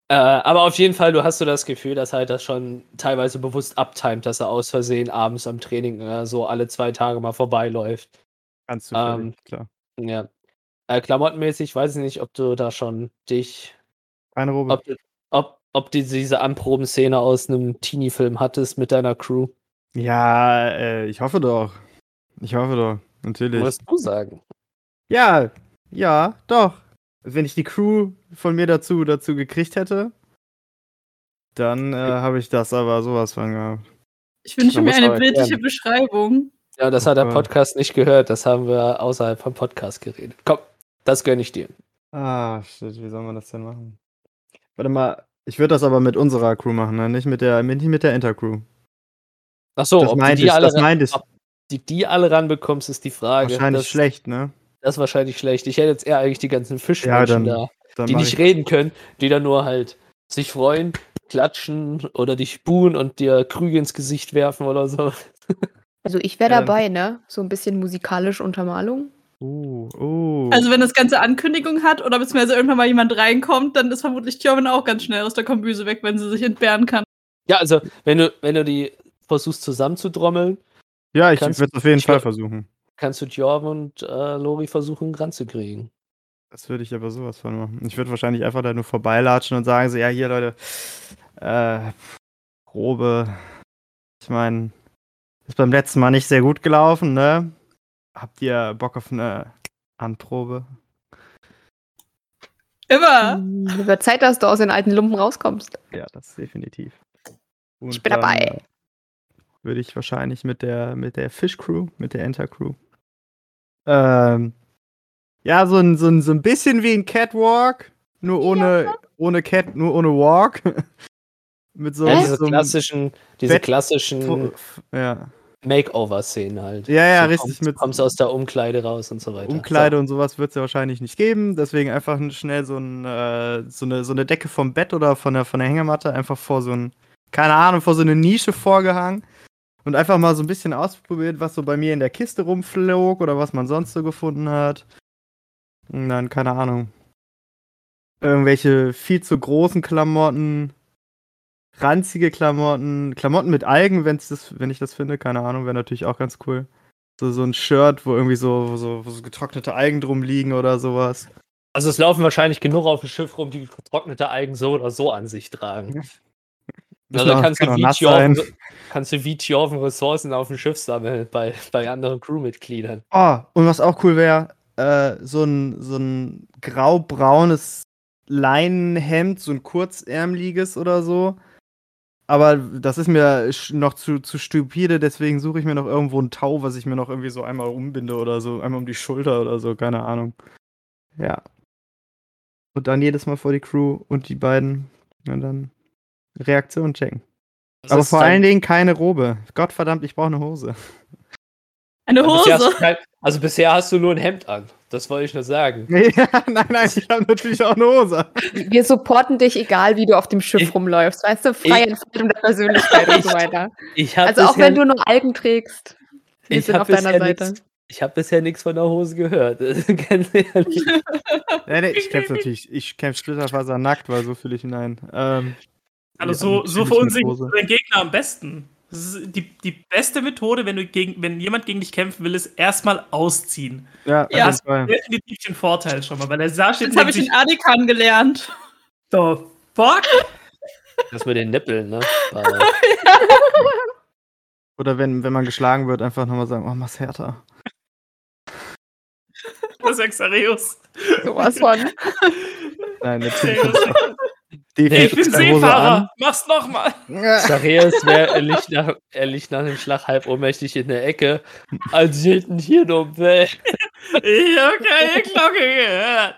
Speaker 1: Äh, aber auf jeden Fall, du hast so das Gefühl, dass halt das schon teilweise bewusst abtimet, dass er aus Versehen abends am Training äh, so alle zwei Tage mal vorbeiläuft.
Speaker 4: Ganz zufällig,
Speaker 1: Ähm,
Speaker 4: klar.
Speaker 1: Ja. Äh, klamottenmäßig weiß ich nicht, ob du da schon dich,
Speaker 4: Keine Robe.
Speaker 1: ob, du- ob, ob du diese Anprobenszene aus einem Teenie-Film hattest mit deiner Crew.
Speaker 4: Ja, äh, ich hoffe doch. Ich hoffe doch, natürlich.
Speaker 1: Musst du sagen.
Speaker 4: Ja, ja, doch. Wenn ich die Crew von mir dazu, dazu gekriegt hätte, dann äh, habe ich das aber sowas von gehabt.
Speaker 3: Ich wünsche
Speaker 1: Man
Speaker 3: mir eine bildliche Beschreibung.
Speaker 1: Ja, das hat der. Podcast nicht gehört. Das haben wir außerhalb vom Podcast geredet. Komm, das gönne ich dir.
Speaker 4: Ah, shit, wie soll man das denn machen? Warte mal, ich würde das aber mit unserer Crew machen, ne? nicht mit der, nicht mit der Enter-Crew.
Speaker 1: Ach so,
Speaker 4: das
Speaker 1: ob du
Speaker 4: meinte
Speaker 1: die
Speaker 4: ich,
Speaker 1: alle,
Speaker 4: das
Speaker 1: ran-
Speaker 4: meinte ich.
Speaker 1: ob die, die alle ranbekommst, ist die Frage.
Speaker 4: Wahrscheinlich
Speaker 1: das,
Speaker 4: schlecht, ne?
Speaker 1: Das ist wahrscheinlich schlecht. Ich hätte jetzt eher eigentlich die ganzen Fischmenschen
Speaker 4: dann-
Speaker 1: da,
Speaker 4: Dann
Speaker 1: die nicht
Speaker 4: ich,
Speaker 1: reden können, die dann nur halt sich freuen, klatschen oder dich spuhen und dir Krüge ins Gesicht werfen oder so.
Speaker 5: Also ich wäre
Speaker 4: Ja,
Speaker 5: dabei, ne? So ein bisschen musikalische Untermalung.
Speaker 4: Uh, uh.
Speaker 3: Also wenn das Ganze Ankündigung hat oder beziehungsweise irgendwann mal jemand reinkommt, dann ist vermutlich Tjorvin auch ganz schnell aus der Kombüse weg, wenn sie sich entbehren kann.
Speaker 1: Ja, also, wenn du, wenn du die versuchst zusammenzudrommeln,
Speaker 4: ja, ich würde es auf jeden Fall versuchen.
Speaker 1: kannst du Jorven und äh, Lori versuchen ranzukriegen.
Speaker 4: Das würde ich aber sowas von machen. Ich würde wahrscheinlich einfach da nur vorbeilatschen und sagen so, ja, hier, Leute, äh, Probe. Ich meine, ist beim letzten Mal nicht sehr gut gelaufen, ne? Habt ihr Bock auf eine Anprobe?
Speaker 3: Immer.
Speaker 5: Hm, Wird Zeit, dass du aus den alten Lumpen rauskommst.
Speaker 4: Ja, das definitiv. Und
Speaker 5: Ich bin dabei.
Speaker 4: äh, Würde ich wahrscheinlich mit der, mit der Fish Crew, mit der Enter Crew. Ähm, ja, so ein, so, ein, so ein bisschen wie ein Catwalk, nur ohne, ohne Cat, nur ohne Walk. *laughs* mit so,
Speaker 1: Ja,
Speaker 4: mit
Speaker 1: diese
Speaker 4: so einem
Speaker 1: klassischen, diese
Speaker 4: Fett-
Speaker 1: klassischen
Speaker 4: Ja,
Speaker 1: Makeover-Szenen halt.
Speaker 4: ja, ja,
Speaker 1: Du
Speaker 4: richtig.
Speaker 1: Kommst,
Speaker 4: Mit
Speaker 1: kommst aus der Umkleide raus und so weiter.
Speaker 4: Umkleide und sowas wird es ja wahrscheinlich nicht geben. Deswegen einfach schnell so, ein, äh, so, eine, so eine Decke vom Bett oder von der, von der Hängematte einfach vor so ein, keine Ahnung, vor so eine Nische vorgehangen. Und einfach mal so ein bisschen ausprobiert, was so bei mir in der Kiste rumflog oder was man sonst so gefunden hat. Und dann, keine Ahnung. Irgendwelche viel zu großen Klamotten, ranzige Klamotten, Klamotten mit Algen, wenn's das, wenn ich das finde, keine Ahnung, wäre natürlich auch ganz cool. So, so ein Shirt, wo irgendwie so, so, so getrocknete Algen drum liegen oder sowas.
Speaker 1: Also es laufen wahrscheinlich genug auf dem Schiff rum, die getrocknete Algen so oder so an sich tragen.
Speaker 4: Müssen
Speaker 1: Also kannst du,
Speaker 4: kann
Speaker 1: Tjorven,
Speaker 4: sein.
Speaker 1: kannst du Tjorven Ressourcen auf dem Schiff sammeln bei, bei anderen Crewmitgliedern.
Speaker 4: Oh, und was auch cool wäre, äh, so ein, so ein grau-braunes Leinenhemd, so ein kurzärmeliges oder so. Aber das ist mir noch zu, zu stupide, deswegen suche ich mir noch irgendwo ein Tau, was ich mir noch irgendwie so einmal umbinde oder so, einmal um die Schulter oder so, keine Ahnung. Ja. Und dann jedes Mal vor die Crew und die beiden und dann Reaktion checken.
Speaker 1: Das
Speaker 4: Aber
Speaker 1: ist
Speaker 4: vor allen Dingen keine Robe. Gottverdammt, ich brauche eine Hose.
Speaker 3: Eine
Speaker 1: Bisher hast,
Speaker 3: Hose.
Speaker 1: du kein, Also bisher hast du nur ein Hemd an. Das wollte ich nur sagen. *laughs*
Speaker 4: Ja, nein, nein, ich habe natürlich auch eine Hose.
Speaker 5: Wir supporten dich, egal wie du auf dem Schiff
Speaker 1: Ich-
Speaker 5: rumläufst. Weißt du, freie
Speaker 1: ich-
Speaker 5: Entfaltung der Persönlichkeit und so *laughs* weiter.
Speaker 1: Ich
Speaker 5: Also auch wenn du nur Algen trägst, wir
Speaker 1: ich
Speaker 5: sind auf deiner Seite.
Speaker 1: nix- Ich habe bisher nichts von der Hose gehört. *laughs* Ganz ehrlich.
Speaker 4: Nee, nee, ich kämpfe natürlich, ich kämpfe Splitterfaser nackt, weil so fühle ich hinein. Ähm,
Speaker 2: Also so, so
Speaker 4: natürlich mit
Speaker 2: verunsichert dein Gegner am besten. Das ist die, die beste Methode, wenn, du gegen, wenn jemand gegen dich kämpfen will, ist erstmal ausziehen.
Speaker 4: Ja,
Speaker 3: Ja.
Speaker 4: jeden Fall.
Speaker 2: Definitiv den Vorteil schon mal, weil der Sar steht
Speaker 3: Jetzt habe ich den Adikan gelernt.
Speaker 2: the fuck?
Speaker 1: Das mit den Nippeln, ne? *laughs*
Speaker 4: Oder wenn, wenn man geschlagen wird, einfach nochmal sagen, oh, mach's härter.
Speaker 2: Das ist Exareus.
Speaker 5: Sowas von.
Speaker 4: Nein, natürlich. Definitiv
Speaker 2: Ich bin Seefahrer. Mach's nochmal.
Speaker 1: Zareus, *laughs* wär, er, liegt nach, er liegt nach dem Schlag halb ohnmächtig in der Ecke. Als hätten hier noch Welt.
Speaker 2: Ich habe keine Glocke gehört.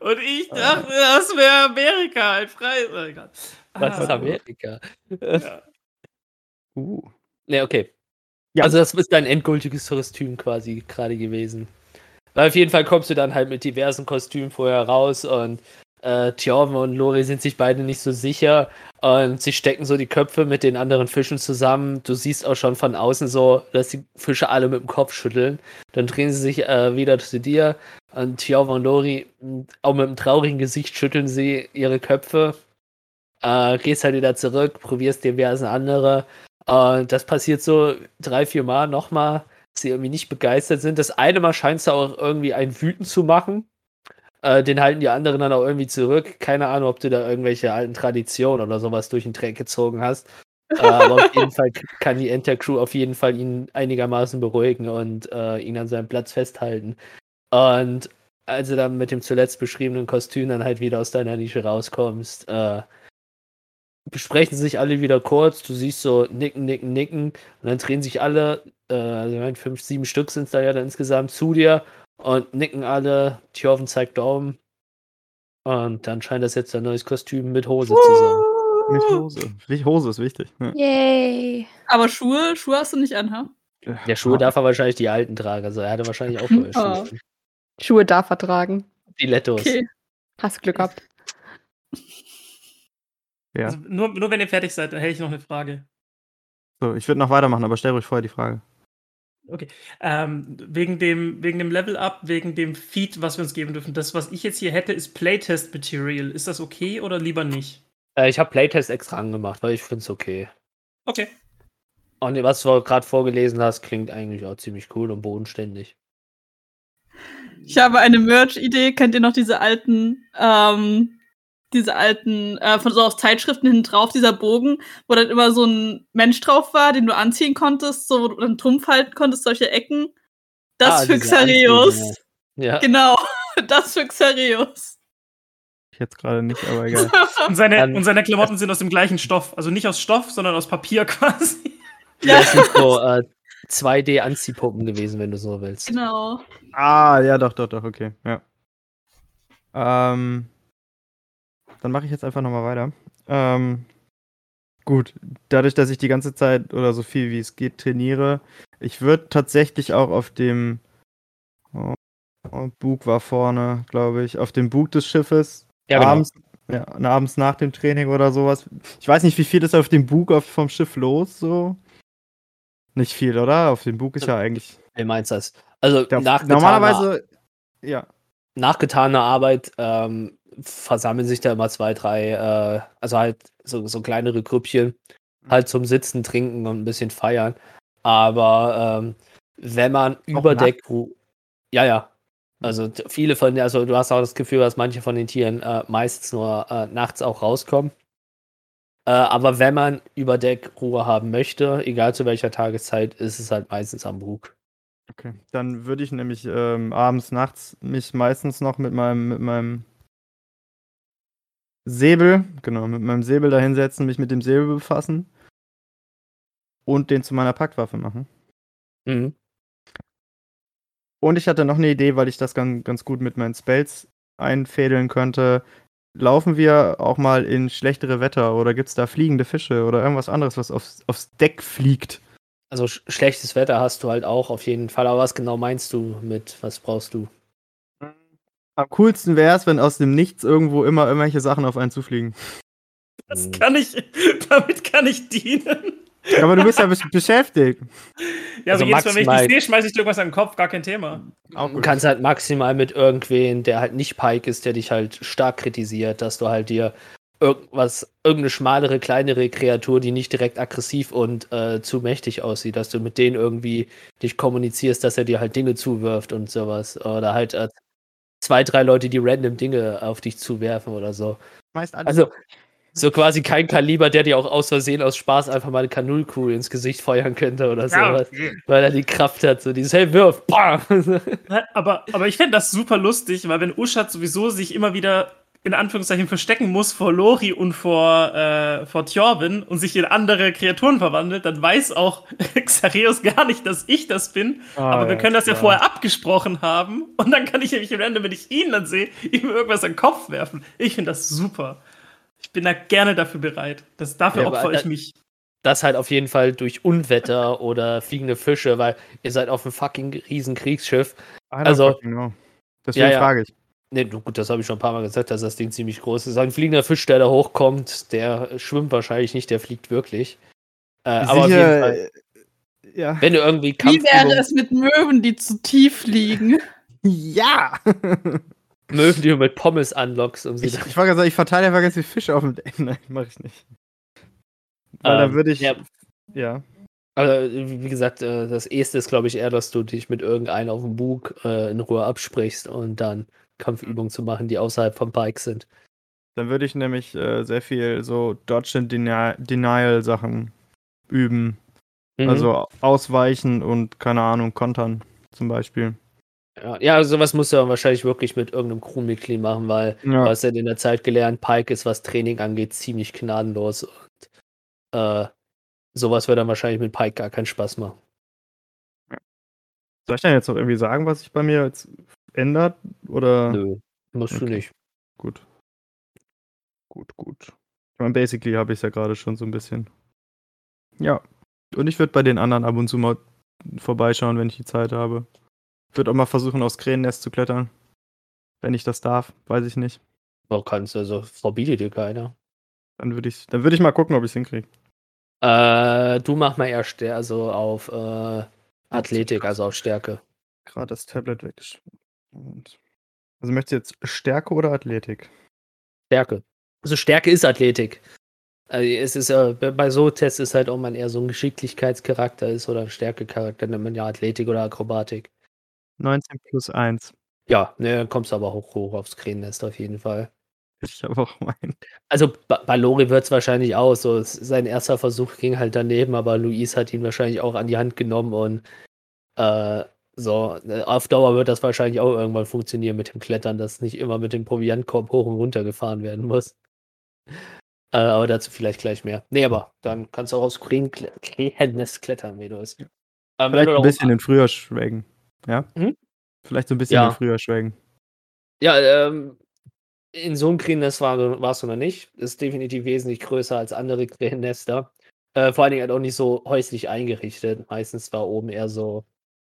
Speaker 2: Und ich dachte, das wäre Amerika, ein freies. Oh.
Speaker 1: Was ist
Speaker 2: Ah.
Speaker 1: Amerika?
Speaker 2: Ja. *laughs*
Speaker 4: Uh.
Speaker 1: Ne, okay.
Speaker 4: Ja.
Speaker 1: Also das ist dein endgültiges Kostüm quasi gerade gewesen. Weil auf jeden Fall kommst du dann halt mit diversen Kostümen vorher raus und äh, Tjorven und Lori sind sich beide nicht so sicher und sie stecken so die Köpfe mit den anderen Fischen zusammen. Du siehst auch schon von außen so, dass die Fische alle mit dem Kopf schütteln. Dann drehen sie sich äh, wieder zu dir und Tjorven und Lori, auch mit einem traurigen Gesicht, schütteln sie ihre Köpfe. Äh, gehst halt wieder zurück, probierst diverse andere. Und das passiert so drei, vier Mal nochmal, dass sie irgendwie nicht begeistert sind. Das eine Mal scheint es auch irgendwie einen wütend zu machen. Äh, den halten die anderen dann auch irgendwie zurück. Keine Ahnung, ob du da irgendwelche alten Traditionen oder sowas durch den Dreck gezogen hast. äh, aber auf jeden Fall *laughs* kann die Enter-Crew auf jeden Fall ihn einigermaßen beruhigen und äh, ihn an seinem Platz festhalten. Und als du dann mit dem zuletzt beschriebenen Kostüm dann halt wieder aus deiner Nische rauskommst, äh, besprechen sich alle wieder kurz. Du siehst so nicken, nicken, nicken. Und dann drehen sich alle, äh, also ich meine, fünf, sieben Stück sind es da ja dann insgesamt zu dir und nicken alle. Tjorven zeigt Daumen. Und dann scheint das jetzt ein neues Kostüm mit Hose zu sein.
Speaker 4: Mit Hose. Hose ist wichtig. Ja.
Speaker 5: Yay.
Speaker 3: Aber Schuhe, Schuhe hast du nicht an, ha?
Speaker 1: Der Schuhe darf er wahrscheinlich die alten tragen. Also er hatte wahrscheinlich auch neue
Speaker 3: Ah. *laughs*
Speaker 1: Schuhe.
Speaker 5: Schuhe darf er tragen.
Speaker 1: Stilettos.
Speaker 3: Okay.
Speaker 5: Hast Glück gehabt.
Speaker 4: Ja.
Speaker 2: Also nur, nur wenn ihr fertig seid, dann hätte ich noch eine Frage.
Speaker 4: So, ich würde noch weitermachen, aber stell ruhig vorher die Frage.
Speaker 2: Ähm, wegen, dem, wegen dem Level-Up, wegen dem Feed, was wir uns geben dürfen. Das, was ich jetzt hier hätte, ist Playtest-Material. Ist das okay oder lieber nicht?
Speaker 1: Äh, ich habe Playtest extra angemacht, weil ich finde es okay.
Speaker 2: Okay.
Speaker 1: Und was du gerade vorgelesen hast, klingt eigentlich auch ziemlich cool und bodenständig.
Speaker 3: Ich habe eine Merch-Idee. Kennt ihr noch diese alten, ähm, diese alten, äh, von so aus Zeitschriften hinten drauf, dieser Bogen, wo dann immer so ein Mensch drauf war, den du anziehen konntest, so wo du dann Trumpf halten konntest, solche Ecken. Das
Speaker 1: Ah,
Speaker 3: für Xareus.
Speaker 1: Anzüge, Ja.
Speaker 3: Genau, *laughs* das für Xareus.
Speaker 4: Ich jetzt gerade nicht, aber *laughs* egal.
Speaker 2: Und seine,
Speaker 1: Dann-
Speaker 2: und seine Klamotten sind aus dem gleichen Stoff. Also nicht aus Stoff, sondern aus Papier *laughs* quasi.
Speaker 3: ja,
Speaker 1: Das sind so äh, 2D-Anziehpuppen gewesen, wenn du so willst.
Speaker 3: genau.
Speaker 4: ah, ja, doch, doch, doch, okay. Ja. Ähm, dann mache ich jetzt einfach nochmal weiter. Ähm, gut, dadurch, dass ich die ganze Zeit oder so viel wie es geht trainiere, ich würde tatsächlich auch auf dem oh, oh, Bug war vorne, glaube ich, auf dem Bug des Schiffes
Speaker 1: Ja, genau.
Speaker 4: abends, ja, abends nach dem Training oder sowas. Ich weiß nicht, wie viel ist auf dem Bug auf, vom Schiff los, so. Nicht viel, oder? Auf dem Bug ist ja eigentlich.
Speaker 1: Wie meinst du das? Also nach
Speaker 4: normalerweise, ja.
Speaker 1: nach getaner Arbeit ähm, versammeln sich da immer zwei, drei, äh, also halt so, so kleinere Grüppchen, halt zum Sitzen, Trinken und ein bisschen feiern. Aber ähm, wenn man über
Speaker 4: nachts?
Speaker 1: Deck, ru- ja, ja. Also viele von, also du hast auch das Gefühl, dass manche von den Tieren äh, meistens nur äh, nachts auch rauskommen. Äh, aber wenn man über Deck Ruhe haben möchte, egal zu welcher Tageszeit, ist es halt meistens am Bug.
Speaker 4: Okay. Dann würde ich nämlich ähm, abends, nachts mich meistens noch mit meinem, mit meinem Säbel, genau, mit meinem Säbel da hinsetzen, mich mit dem Säbel befassen und den zu meiner Packwaffe machen.
Speaker 1: Mhm.
Speaker 4: Und ich hatte noch eine Idee, weil ich das ganz, ganz gut mit meinen Spells einfädeln könnte. Laufen wir auch mal in schlechtere Wetter oder gibt es da fliegende Fische oder irgendwas anderes, was aufs, aufs Deck fliegt?
Speaker 1: Also sch schlechtes Wetter hast du halt auch auf jeden Fall. Aber was genau meinst du mit, was brauchst du?
Speaker 4: Am coolsten wäre es, wenn aus dem Nichts irgendwo immer irgendwelche Sachen auf einen zufliegen.
Speaker 2: Das kann ich, *laughs* damit kann ich dienen.
Speaker 4: Aber du bist ja besch- beschäftigt.
Speaker 2: Ja,
Speaker 1: Also
Speaker 2: also jedes Mal, wenn ich dich sehe, schmeiße ich dir irgendwas an den Kopf, gar kein Thema.
Speaker 1: Du kannst halt maximal mit irgendwen, der halt nicht Pike ist, der dich halt stark kritisiert, dass du halt dir irgendwas, irgendeine schmalere, kleinere Kreatur, die nicht direkt aggressiv und äh, zu mächtig aussieht, dass du mit denen irgendwie dich kommunizierst, dass er dir halt Dinge zuwirft und sowas. Oder halt äh, zwei, drei Leute, die random Dinge auf dich zuwerfen oder so.
Speaker 4: Meist alles.
Speaker 1: Also, so quasi kein Kaliber, der dir auch aus Versehen aus Spaß einfach mal eine Kanulkugel ins Gesicht feuern könnte oder sowas. Weil er die Kraft hat, so dieses Hey, wirf! Bam!
Speaker 2: Aber, aber ich fände das super lustig, weil wenn Uschat sowieso sich immer wieder in Anführungszeichen verstecken muss vor Lori und vor, äh, vor Thjorvin und sich in andere Kreaturen verwandelt, dann weiß auch *laughs* Xareus gar nicht, dass ich das bin.
Speaker 4: Ah,
Speaker 2: aber wir
Speaker 4: ja,
Speaker 2: können das ja
Speaker 4: klar.
Speaker 2: vorher abgesprochen haben und dann kann ich nämlich am Ende, wenn ich ihn dann sehe, ihm irgendwas an den Kopf werfen. Ich finde das super. Ich bin da gerne dafür bereit. Das, dafür
Speaker 1: Ja, aber
Speaker 2: opfer ich mich.
Speaker 1: Das halt auf jeden Fall durch Unwetter *laughs* oder fliegende Fische, weil ihr seid auf einem fucking riesen Kriegsschiff. Also-
Speaker 4: fucking know. Deswegen
Speaker 1: Ja, ja.
Speaker 4: frage ich.
Speaker 1: Ne, du, gut, das habe ich schon ein paar Mal gesagt, dass das Ding ziemlich groß ist. Ein fliegender Fisch, der da hochkommt, der schwimmt wahrscheinlich nicht, der fliegt wirklich. Äh, aber auf jeden Fall,
Speaker 4: äh, ja.
Speaker 1: wenn du irgendwie
Speaker 3: Wie wäre es mit Möwen, die zu tief liegen? *laughs*
Speaker 4: Ja!
Speaker 1: Möwen, die du mit Pommes anlockst, um sie
Speaker 4: ich ich wollte gerade sagen, ich verteile einfach ganz viele Fische auf dem Deck. *laughs* Nein, mach ich nicht. Weil
Speaker 1: Ähm,
Speaker 4: dann würde ich.
Speaker 1: ja.
Speaker 4: Ja.
Speaker 1: Also, wie gesagt, äh, das Erste ist, glaube ich, eher, dass du dich mit irgendeinem auf dem Bug äh, in Ruhe absprichst und dann Kampfübungen zu machen, die außerhalb vom Pike sind.
Speaker 4: Dann würde ich nämlich äh, sehr viel so Dodge and Deni Denial Sachen üben.
Speaker 1: Mhm.
Speaker 4: Also ausweichen und keine Ahnung, kontern zum Beispiel.
Speaker 1: Ja, ja, also sowas musst du dann wahrscheinlich wirklich mit irgendeinem Crewmitglied machen, weil
Speaker 4: Ja.
Speaker 1: du hast ja in der Zeit gelernt, Pike ist, was Training angeht, ziemlich gnadenlos. Und äh, sowas wird dann wahrscheinlich mit Pike gar keinen Spaß machen.
Speaker 4: Soll ich denn jetzt noch irgendwie sagen, was sich bei mir jetzt ändert? Oder?
Speaker 1: Nö, musst du
Speaker 4: Okay.
Speaker 1: nicht.
Speaker 4: Gut. Gut, gut. Ich meine, basically habe ich es ja gerade schon so ein bisschen. Ja. Und ich würde bei den anderen ab und zu mal vorbeischauen, wenn ich die Zeit habe. Ich würde auch mal versuchen, aufs Krähennest zu klettern. Wenn ich das darf, weiß ich nicht.
Speaker 1: Du kannst, also verbietet dir keiner.
Speaker 4: Dann würde ich, dann würde ich mal gucken, ob ich es hinkriege.
Speaker 1: Äh, du mach mal eher Stär also auf äh, Athletik, also auf Stärke.
Speaker 4: Gerade das Tablet weg. Und also möchtest du jetzt Stärke oder Athletik?
Speaker 1: Stärke. Also Stärke ist Athletik. Also es ist äh, bei so Tests ist halt, ob man eher so ein Geschicklichkeitscharakter ist oder ein Stärkecharakter, nennt man ja Athletik oder Akrobatik.
Speaker 4: 19 plus 1.
Speaker 1: Ja, ne, dann kommst du aber hoch, hoch aufs Krähennest auf jeden Fall.
Speaker 4: Ich habe auch meinen.
Speaker 1: Also bei, bei Lori wird es wahrscheinlich auch so. Sein erster Versuch ging halt daneben, aber Luis hat ihn wahrscheinlich auch an die Hand genommen und äh, so, äh, auf Dauer wird das wahrscheinlich auch irgendwann funktionieren mit dem Klettern, dass nicht immer mit dem Proviantkorb hoch und runter gefahren werden muss. Äh, aber dazu vielleicht gleich mehr. Nee, aber dann kannst du auch aufs Krähennest klettern, wie du es. Ähm,
Speaker 4: Vielleicht ein bisschen in früher schwägen. Ja?
Speaker 1: Hm?
Speaker 4: Vielleicht so ein bisschen
Speaker 1: Ja.
Speaker 4: in früher schwägen.
Speaker 1: Ja, ähm, in so einem Krähennest war, warst du noch nicht. Ist definitiv wesentlich größer als andere Krähennester. Äh, vor allen Dingen halt auch nicht so häuslich eingerichtet. Meistens war oben eher so,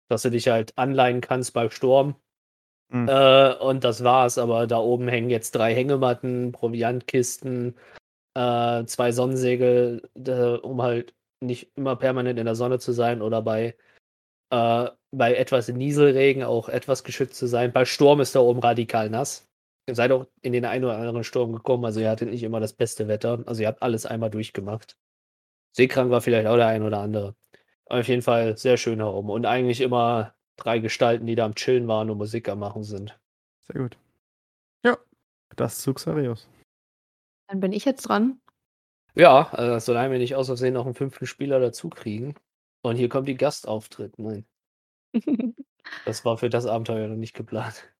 Speaker 1: dass du dich halt anleihen kannst bei Sturm.
Speaker 4: Hm.
Speaker 1: Äh, und das war's. Aber da oben hängen jetzt drei Hängematten, Proviantkisten, äh, zwei Sonnensegel, äh, um halt nicht immer permanent in der Sonne zu sein oder bei äh, bei etwas Nieselregen auch etwas geschützt zu sein. Bei Sturm ist da oben radikal nass. Ihr seid auch in den einen oder anderen Sturm gekommen, also ihr hattet nicht immer das beste Wetter. Also ihr habt alles einmal durchgemacht. Seekrank war vielleicht auch der ein oder andere. Auf jeden Fall sehr schön da oben. Und eigentlich immer drei Gestalten, die da am Chillen waren und Musik am Machen sind.
Speaker 4: Sehr gut. Ja. Das zu Xarios.
Speaker 5: Dann bin ich jetzt dran.
Speaker 1: Ja, äh, solange wir nicht aus Versehen noch einen fünften Spieler dazu kriegen. Und hier kommt die Gastauftritt. Nein, *laughs* das war für das Abenteuer noch nicht geplant.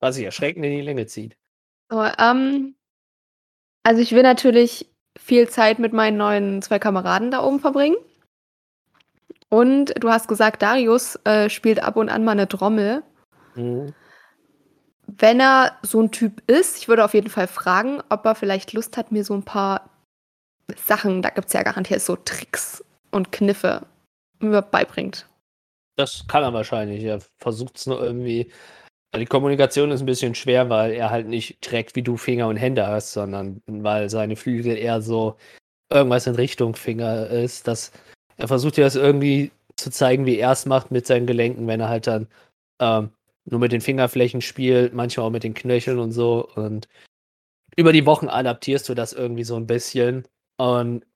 Speaker 1: Was sich erschreckend in die Länge zieht.
Speaker 5: so, ähm, also ich will natürlich viel Zeit mit meinen neuen zwei Kameraden da oben verbringen. Und du hast gesagt, Darius äh, spielt ab und an mal eine Trommel.
Speaker 1: Mhm.
Speaker 5: Wenn er so ein Typ ist, ich würde auf jeden Fall fragen, ob er vielleicht Lust hat, mir so ein paar Sachen, da gibt es ja garantiert so Tricks und Kniffe mir beibringt.
Speaker 1: Das kann er wahrscheinlich. Er versucht es nur irgendwie. Die Kommunikation ist ein bisschen schwer, weil er halt nicht direkt wie du Finger und Hände hast, sondern weil seine Flügel eher so irgendwas in Richtung Finger ist. Dass er versucht dir das irgendwie zu zeigen, wie er es macht mit seinen Gelenken, wenn er halt dann ähm, nur mit den Fingerflächen spielt, manchmal auch mit den Knöcheln und so. Und über die Wochen adaptierst du das irgendwie so ein bisschen und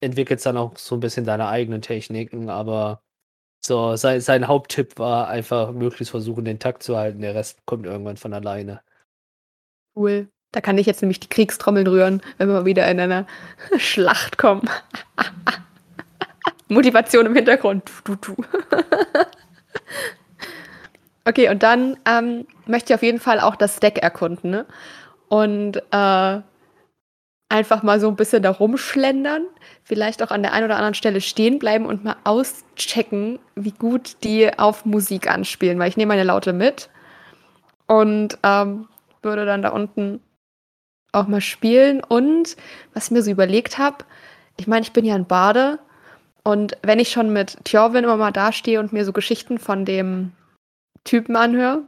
Speaker 1: entwickelst dann auch so ein bisschen deine eigenen Techniken, aber so, sein, sein Haupttipp war einfach möglichst versuchen, den Takt zu halten. Der Rest kommt irgendwann von alleine.
Speaker 5: Cool. Da kann ich jetzt nämlich die Kriegstrommeln rühren, wenn wir wieder in einer *laughs* Schlacht kommen. *laughs* Motivation im Hintergrund. Du, du, du. *laughs* okay, und dann ähm, möchte ich auf jeden Fall auch das Deck erkunden. Ne? Und äh, einfach mal so ein bisschen da rumschlendern, vielleicht auch an der einen oder anderen Stelle stehen bleiben und mal auschecken, wie gut die auf Musik anspielen, weil ich nehme meine Laute mit und ähm, würde dann da unten auch mal spielen. Und was ich mir so überlegt habe, ich meine, ich bin ja ein Bade und wenn ich schon mit Tjorvin immer mal dastehe und mir so Geschichten von dem Typen anhöre,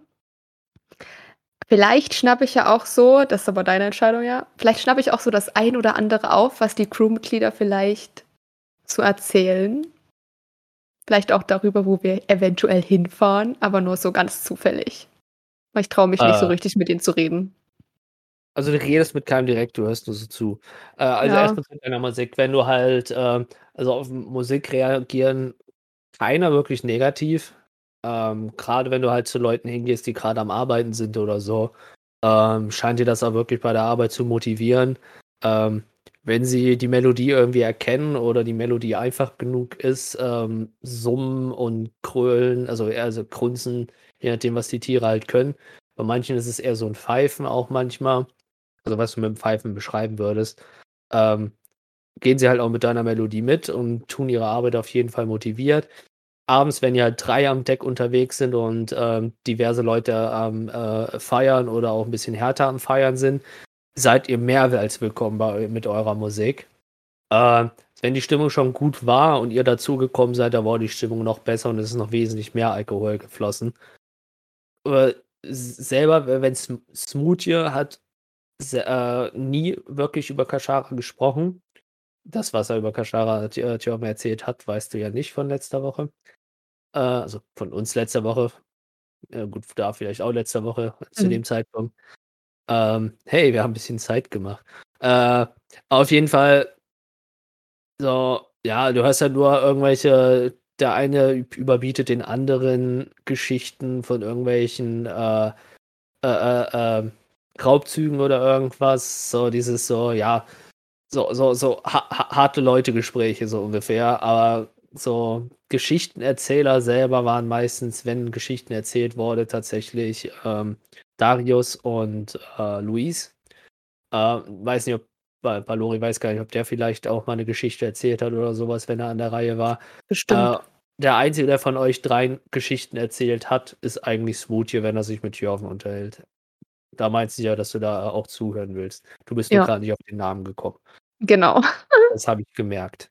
Speaker 5: Vielleicht schnappe ich ja auch so, das ist aber deine Entscheidung, ja. Vielleicht schnappe ich auch so das ein oder andere auf, was die Crewmitglieder vielleicht zu erzählen. Vielleicht auch darüber, wo wir eventuell hinfahren, aber nur so ganz zufällig. Weil ich traue mich äh, nicht so ah. richtig mit denen zu reden.
Speaker 1: Also du redest mit keinem direkt, du hörst nur so zu. Äh, also ja. erstmal zu deiner Musik, wenn du halt, äh, also auf Musik reagieren keiner wirklich negativ. Ähm, gerade wenn du halt zu Leuten hingehst, die gerade am Arbeiten sind oder so, ähm, scheint dir das auch wirklich bei der Arbeit zu motivieren. Ähm, wenn sie die Melodie irgendwie erkennen oder die Melodie einfach genug ist, ähm, summen und krölen, also eher so grunzen, je nachdem, was die Tiere halt können. Bei manchen ist es eher so ein Pfeifen auch manchmal, also was du mit dem Pfeifen beschreiben würdest. Ähm, gehen sie halt auch mit deiner Melodie mit und tun ihre Arbeit auf jeden Fall motiviert abends, wenn ja drei am Deck unterwegs sind und ähm, diverse Leute am äh, Feiern oder auch ein bisschen härter am Feiern sind, seid ihr mehr als willkommen bei, mit eurer Musik. Äh, wenn die Stimmung schon gut war und ihr dazugekommen seid, da war die Stimmung noch besser und es ist noch wesentlich mehr Alkohol geflossen. Aber selber, wenn Smoothie hat äh, nie wirklich über Kashara gesprochen. Das, was er über Kashara äh, erzählt hat, weißt du ja nicht von letzter Woche. Äh, also von uns letzter Woche. Äh, gut, da vielleicht auch letzter Woche zu mhm. dem Zeitpunkt. Ähm, hey, wir haben ein bisschen Zeit gemacht. Äh, auf jeden Fall, so, ja, du hast ja nur irgendwelche, der eine überbietet den anderen Geschichten von irgendwelchen äh, äh, äh, ähm, Raubzügen oder irgendwas. So dieses so, ja, so, so, so ha harte Leute-Gespräche so ungefähr. Aber so Geschichtenerzähler selber waren meistens, wenn Geschichten erzählt wurde, tatsächlich ähm, Darius und äh, Luis. Äh, weiß nicht, ob bei Balori weiß gar nicht, ob der vielleicht auch mal eine Geschichte erzählt hat oder sowas, wenn er an der Reihe war.
Speaker 5: Bestimmt. Äh,
Speaker 1: der Einzige, der von euch drei Geschichten erzählt hat, ist eigentlich Smoothie, wenn er sich mit Jörgen unterhält. Da meinst du ja, dass du da auch zuhören willst. Du bist ja. gerade nicht auf den Namen gekommen.
Speaker 5: Genau. *laughs*
Speaker 1: das habe ich gemerkt.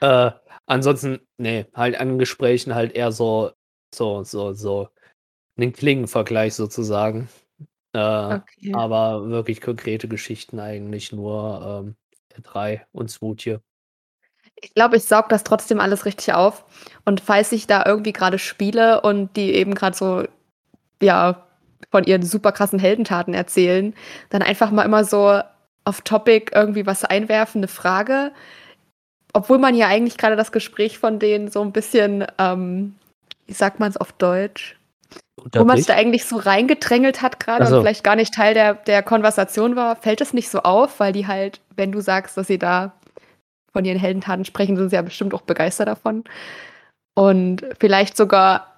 Speaker 1: Äh, ansonsten, nee, halt an Gesprächen halt eher so, so, so, so einen Klingenvergleich sozusagen. Äh, okay. Aber wirklich konkrete Geschichten eigentlich nur ähm, der drei und Smoothie.
Speaker 5: Ich glaube, ich saug das trotzdem alles richtig auf. Und falls ich da irgendwie gerade spiele und die eben gerade so, ja, von ihren super krassen Heldentaten erzählen, dann einfach mal immer so auf Topic irgendwie was einwerfen, eine Frage, obwohl man ja eigentlich gerade das Gespräch von denen so ein bisschen, ähm, wie sagt man es auf Deutsch? Wo man es da eigentlich so reingedrängelt hat gerade also. und vielleicht gar nicht Teil der, der Konversation war, fällt es nicht so auf, weil die halt, wenn du sagst, dass sie da von ihren Heldentaten sprechen, sind sie ja bestimmt auch begeistert davon. Und vielleicht sogar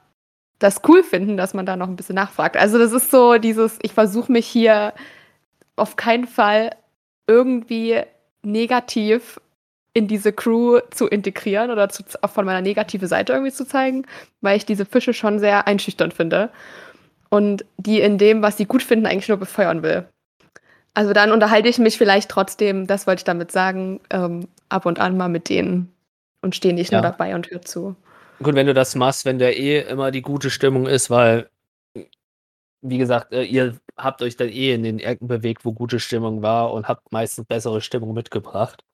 Speaker 5: das cool finden, dass man da noch ein bisschen nachfragt. Also das ist so dieses, ich versuche mich hier auf keinen Fall irgendwie negativ in diese Crew zu integrieren oder zu, auch von meiner negativen Seite irgendwie zu zeigen, weil ich diese Fische schon sehr einschüchternd finde und die in dem, was sie gut finden, eigentlich nur befeuern will. Also dann unterhalte ich mich vielleicht trotzdem, das wollte ich damit sagen, ähm, ab und an mal mit denen und stehe nicht
Speaker 1: Ja.
Speaker 5: nur dabei und höre zu.
Speaker 1: Gut, wenn du das machst, wenn da eh immer die gute Stimmung ist, weil, wie gesagt, äh, ihr habt euch dann eh in den Ecken bewegt, wo gute Stimmung war und habt meistens bessere Stimmung mitgebracht,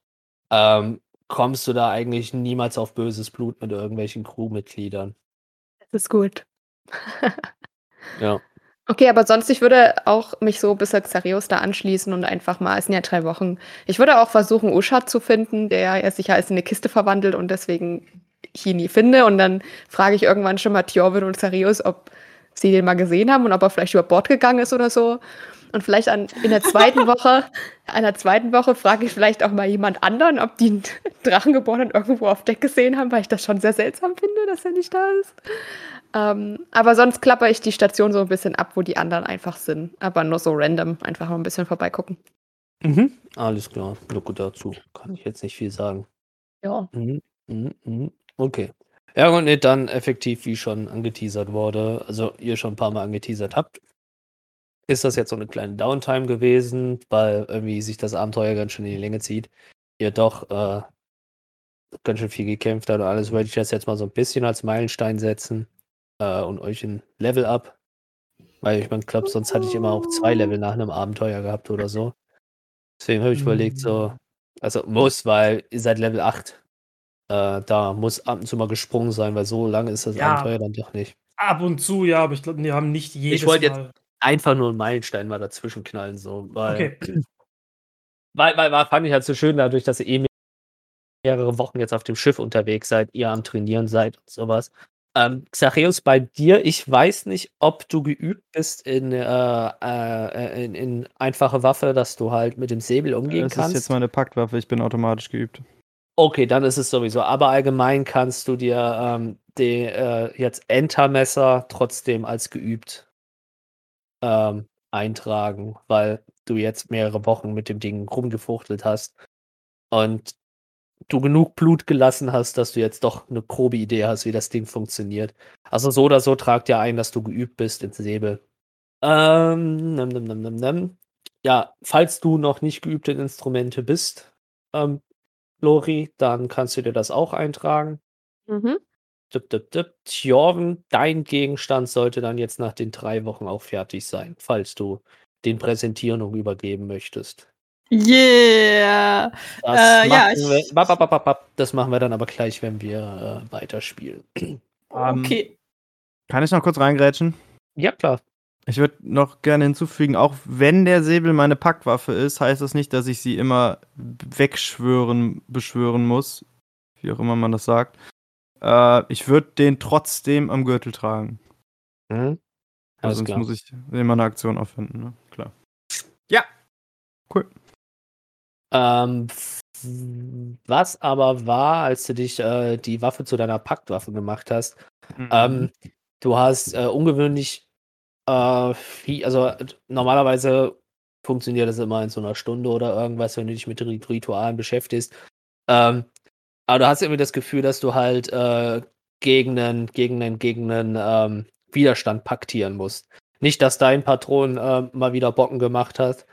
Speaker 1: ähm, kommst du da eigentlich niemals auf böses Blut mit irgendwelchen Crewmitgliedern.
Speaker 5: Das ist gut. *laughs*
Speaker 1: Ja.
Speaker 5: Okay, aber sonst, ich würde auch mich so bis Xarios da anschließen und einfach mal, es sind ja drei Wochen. Ich würde auch versuchen, Uschat zu finden, der ja sich als in eine Kiste verwandelt und deswegen ich ihn nie finde. Und dann frage ich irgendwann schon mal Tjorvin und Xarios, ob sie den mal gesehen haben und ob er vielleicht über Bord gegangen ist oder so. Und vielleicht an, in der zweiten *laughs* Woche, in der zweiten Woche frage ich vielleicht auch mal jemand anderen, ob die einen *laughs* Drachengeborenen irgendwo auf Deck gesehen haben, weil ich das schon sehr seltsam finde, dass er nicht da ist. Ähm, aber sonst klapper ich die Station so ein bisschen ab, wo die anderen einfach sind. Aber nur so random, einfach mal ein bisschen vorbeigucken.
Speaker 1: Mhm. Alles klar. Nur gut dazu. Kann ich jetzt nicht viel sagen.
Speaker 5: Ja.
Speaker 1: Mhm. Mhm. Mhm. Okay. Ja, und nee, dann effektiv, wie schon angeteasert wurde, also ihr schon ein paar Mal angeteasert habt, ist das jetzt so eine kleine Downtime gewesen, weil irgendwie sich das Abenteuer ganz schön in die Länge zieht. Ihr doch äh, ganz schön viel gekämpft habt und alles, würde ich das jetzt mal so ein bisschen als Meilenstein setzen äh, und euch ein Level up. Weil ich meine, glaube, sonst hatte ich immer auch zwei Level nach einem Abenteuer gehabt oder so. Deswegen habe ich überlegt, so, also muss, weil ihr seid Level 8. Äh, da muss ab und zu mal gesprungen sein, weil so lange ist das
Speaker 2: Ja.
Speaker 1: Abenteuer dann doch nicht.
Speaker 2: Ab und zu, ja, aber ich glaube, wir haben nicht jedes
Speaker 1: wollte jetzt-. Einfach nur einen Meilenstein mal dazwischen knallen, so, weil,
Speaker 2: Okay. *clears throat*
Speaker 1: weil, weil, weil fand ich halt so schön, dadurch, dass ihr eh mehrere Wochen jetzt auf dem Schiff unterwegs seid, ihr am Trainieren seid und sowas. Ähm, Xareus, bei dir, ich weiß nicht, ob du geübt bist in, äh, äh, in, in einfache Waffe, dass du halt mit dem Säbel umgehen
Speaker 4: Das
Speaker 1: kannst.
Speaker 4: ist jetzt meine Paktwaffe, ich bin automatisch geübt.
Speaker 1: Okay, dann ist es sowieso. Aber allgemein kannst du dir ähm, die, äh, jetzt Entermesser trotzdem als geübt ähm, eintragen, weil du jetzt mehrere Wochen mit dem Ding rumgefuchtelt hast und du genug Blut gelassen hast, dass du jetzt doch eine grobe Idee hast, wie das Ding funktioniert. Also so oder so tragt ja ein, dass du geübt bist ins Säbel. Ähm, nem, nem, nem, nem, nem. Ja, falls du noch nicht geübt in Instrumente bist, ähm, Lori, dann kannst du dir das auch eintragen.
Speaker 5: Mhm.
Speaker 1: Dip, dip, dip. Tjorven, dein Gegenstand sollte dann jetzt nach den drei Wochen auch fertig sein, falls du den präsentieren und übergeben möchtest.
Speaker 3: Yeah.
Speaker 1: Das,
Speaker 3: Äh, ja,
Speaker 1: machen wir, bap, bap, bap, bap, das machen wir dann aber gleich, wenn wir äh, weiterspielen.
Speaker 4: Ähm,
Speaker 3: Okay.
Speaker 4: Kann ich noch kurz reingrätschen?
Speaker 1: Ja, klar.
Speaker 4: Ich würde noch gerne hinzufügen, auch wenn der Säbel meine Packwaffe ist, heißt das nicht, dass ich sie immer wegschwören, beschwören muss. Wie auch immer man das sagt. Äh, ich würde den trotzdem am Gürtel tragen.
Speaker 1: Mhm.
Speaker 4: Also sonst
Speaker 1: klar.
Speaker 4: muss ich immer eine Aktion aufwenden, ne? Klar.
Speaker 1: Ähm, f- was aber war, als du dich äh, die Waffe zu deiner Paktwaffe gemacht hast,
Speaker 4: Mhm.
Speaker 1: Ähm, du hast äh, ungewöhnlich äh, also äh, normalerweise funktioniert das immer in so einer Stunde oder irgendwas, wenn du dich mit Rit- Ritualen beschäftigst. Ähm, aber du hast irgendwie das Gefühl, dass du halt äh, gegen einen, gegen einen, gegen einen ähm, Widerstand paktieren musst. Nicht, dass dein Patron äh, mal wieder Bocken gemacht hat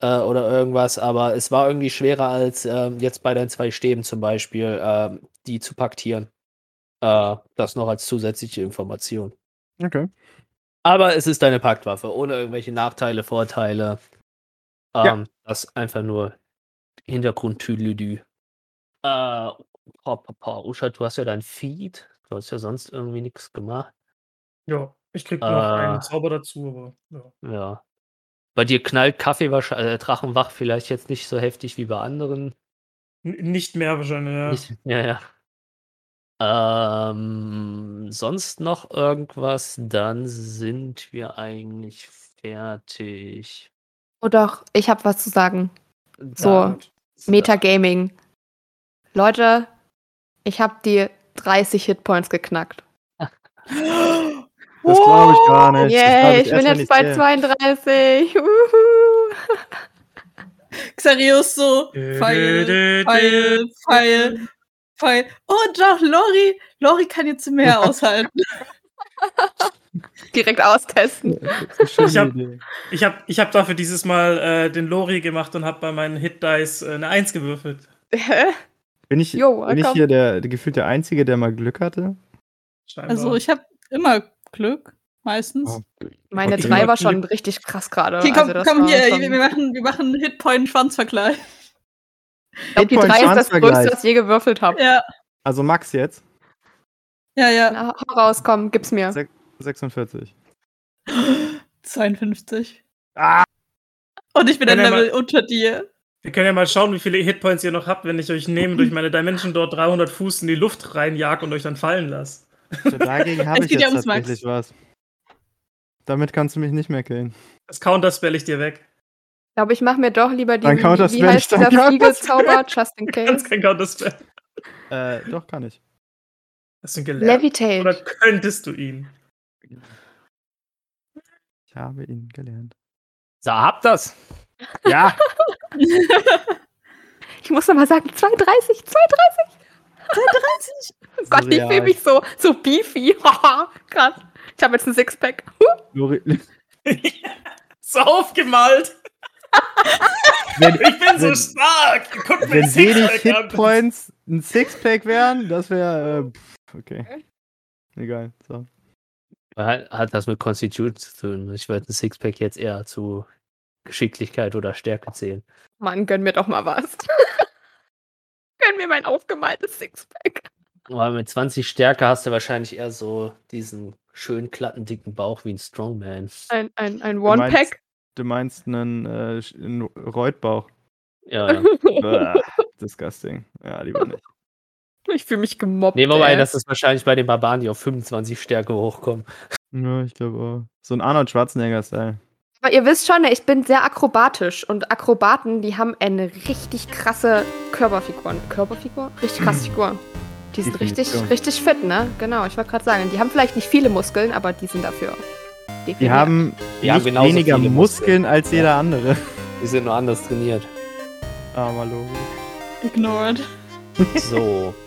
Speaker 1: äh, oder irgendwas, aber es war irgendwie schwerer als ähm, jetzt bei deinen zwei Stäben zum Beispiel, ähm, die zu paktieren. Äh, das noch als zusätzliche Information.
Speaker 4: Okay.
Speaker 1: Aber es ist deine Paktwaffe, ohne irgendwelche Nachteile, Vorteile.
Speaker 4: Ja.
Speaker 1: Ähm, Das einfach nur Hintergrund-Tüdelüdü. Äh, oh, Papa, Usha, du hast ja dein Feed. Du hast ja sonst irgendwie nichts gemacht.
Speaker 2: Ja, ich krieg noch
Speaker 1: Äh.
Speaker 2: einen Zauber dazu, aber ja.
Speaker 1: Ja. Bei dir knallt Kaffee wahrscheinlich, äh, Drachenwach vielleicht jetzt nicht so heftig wie bei anderen.
Speaker 2: N nicht mehr wahrscheinlich, ja.
Speaker 1: Nicht, ja, ja. Ähm, sonst noch irgendwas? Dann sind wir eigentlich fertig.
Speaker 5: Oh doch, ich habe was zu sagen. So. Metagaming. Leute, ich habe die 30 Hitpoints geknackt.
Speaker 4: Das glaube ich gar nicht. Glaub
Speaker 5: Yay, ich bin jetzt bei
Speaker 4: ich's sehe.
Speaker 5: 32. Uhu.
Speaker 3: Xarius so, Pfeil, Pfeil, Pfeil, Pfeil. Oh doch, Lori, Lori kann jetzt mehr aushalten.
Speaker 5: Direkt austesten.
Speaker 4: Eine schöne
Speaker 2: Ich hab-. Ich habe ich hab dafür dieses Mal äh, den Lori gemacht und habe bei meinen Hit Dice äh, eine 1 gewürfelt.
Speaker 5: Hä?
Speaker 4: Bin ich,
Speaker 5: Jo,
Speaker 4: bin ich hier der, der gefühlt der Einzige, der mal Glück hatte?
Speaker 2: Scheinbar.
Speaker 3: Also ich habe immer Glück, meistens.
Speaker 4: Oh.
Speaker 5: Meine
Speaker 4: Okay.
Speaker 5: drei war schon richtig krass gerade.
Speaker 3: Okay, komm,
Speaker 5: also das
Speaker 3: komm hier,
Speaker 5: schon-
Speaker 3: wir machen, wir machen Hitpoint-Schwanzvergleich.
Speaker 5: Ich glaube, die drei ist das größte, was ich je gewürfelt habe.
Speaker 3: Ja,
Speaker 4: Also Max jetzt,
Speaker 3: ja, ja.
Speaker 5: Na, hau raus, komm, gib's mir.
Speaker 4: Sech- 46.
Speaker 3: 52. *gasps*
Speaker 4: Ah!
Speaker 3: Und ich bin ein Level unter dir.
Speaker 2: Wir können ja mal schauen, wie viele Hitpoints ihr noch habt, wenn ich euch nehme, durch meine Dimension dort 300 Fuß in die Luft reinjag und euch dann fallen lasse.
Speaker 4: Dagegen habe *laughs*
Speaker 3: Es
Speaker 4: ich
Speaker 3: geht ja
Speaker 4: jetzt
Speaker 3: ums Max.
Speaker 4: tatsächlich was. Damit kannst du mich nicht mehr killen.
Speaker 2: Das Counterspell ich dir weg.
Speaker 5: Ich glaube, ich mache mir doch lieber die, wie,
Speaker 4: counterspell
Speaker 5: wie
Speaker 4: ich
Speaker 5: heißt dieser. Fliegezauber, *laughs* just in
Speaker 2: Du kannst
Speaker 5: case.
Speaker 2: kein Counterspell.
Speaker 4: Äh, doch, kann ich.
Speaker 2: Hast du ihn gelernt? Oder
Speaker 5: Levitate.
Speaker 2: könntest du ihn?
Speaker 4: Ich habe ihn gelernt.
Speaker 1: So, habt das.
Speaker 4: Ja! *laughs*
Speaker 5: Ich muss noch mal sagen, 230, 230. 230. Oh Gott, ich fühle
Speaker 4: Surreal.
Speaker 5: mich so, so beefy. *laughs* Krass. Ich habe jetzt ein Sixpack.
Speaker 2: So aufgemalt.
Speaker 4: Wenn,
Speaker 2: Ich bin so
Speaker 4: Wenn-
Speaker 2: stark. Guck mir
Speaker 4: wenn wenig. Hitpoints ein Sixpack wären, das wäre. Äh, okay. Egal. So.
Speaker 1: Hat, hat das mit Constitution zu tun. Ich würde ein Sixpack jetzt eher zu Geschicklichkeit oder Stärke zählen.
Speaker 5: Mann, gönn mir doch mal was. *laughs* gönn mir mein aufgemaltes Sixpack.
Speaker 1: Aber mit 20 Stärke hast du wahrscheinlich eher so diesen schön glatten, dicken Bauch wie ein Strongman.
Speaker 5: Ein, ein, ein One-Pack.
Speaker 4: Du meinst einen, äh, einen Reutbauch.
Speaker 1: Ja, *laughs* ja.
Speaker 4: Bäh, *laughs* disgusting. Ja, lieber nicht.
Speaker 5: ich fühle mich gemobbt.
Speaker 1: Nehmen wir mal ein, dass es wahrscheinlich bei den Barbaren, die auf 25 Stärke hochkommen.
Speaker 4: Ja, ich glaube auch. So ein Arnold Schwarzenegger-Style.
Speaker 5: Aber ihr wisst schon, ich bin sehr akrobatisch und Akrobaten, die haben eine richtig krasse Körperfigur. Körperfigur? Richtig krasse *clears throat* Figur. Die sind richtig, richtig fit, ne? Genau, ich wollte gerade sagen, die haben vielleicht nicht viele Muskeln, aber die sind dafür.
Speaker 4: Die haben
Speaker 1: Die haben
Speaker 4: nicht
Speaker 1: genauso
Speaker 4: weniger
Speaker 1: viele
Speaker 4: Muskeln als jeder andere.
Speaker 1: Die sind nur anders trainiert.
Speaker 4: Aber Lori.
Speaker 3: Ignored.
Speaker 1: So. *laughs*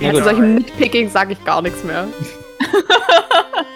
Speaker 1: Ja,
Speaker 5: Ja, zu
Speaker 1: gut.
Speaker 5: solchem Nitpicking sage ich gar nichts mehr. *laughs*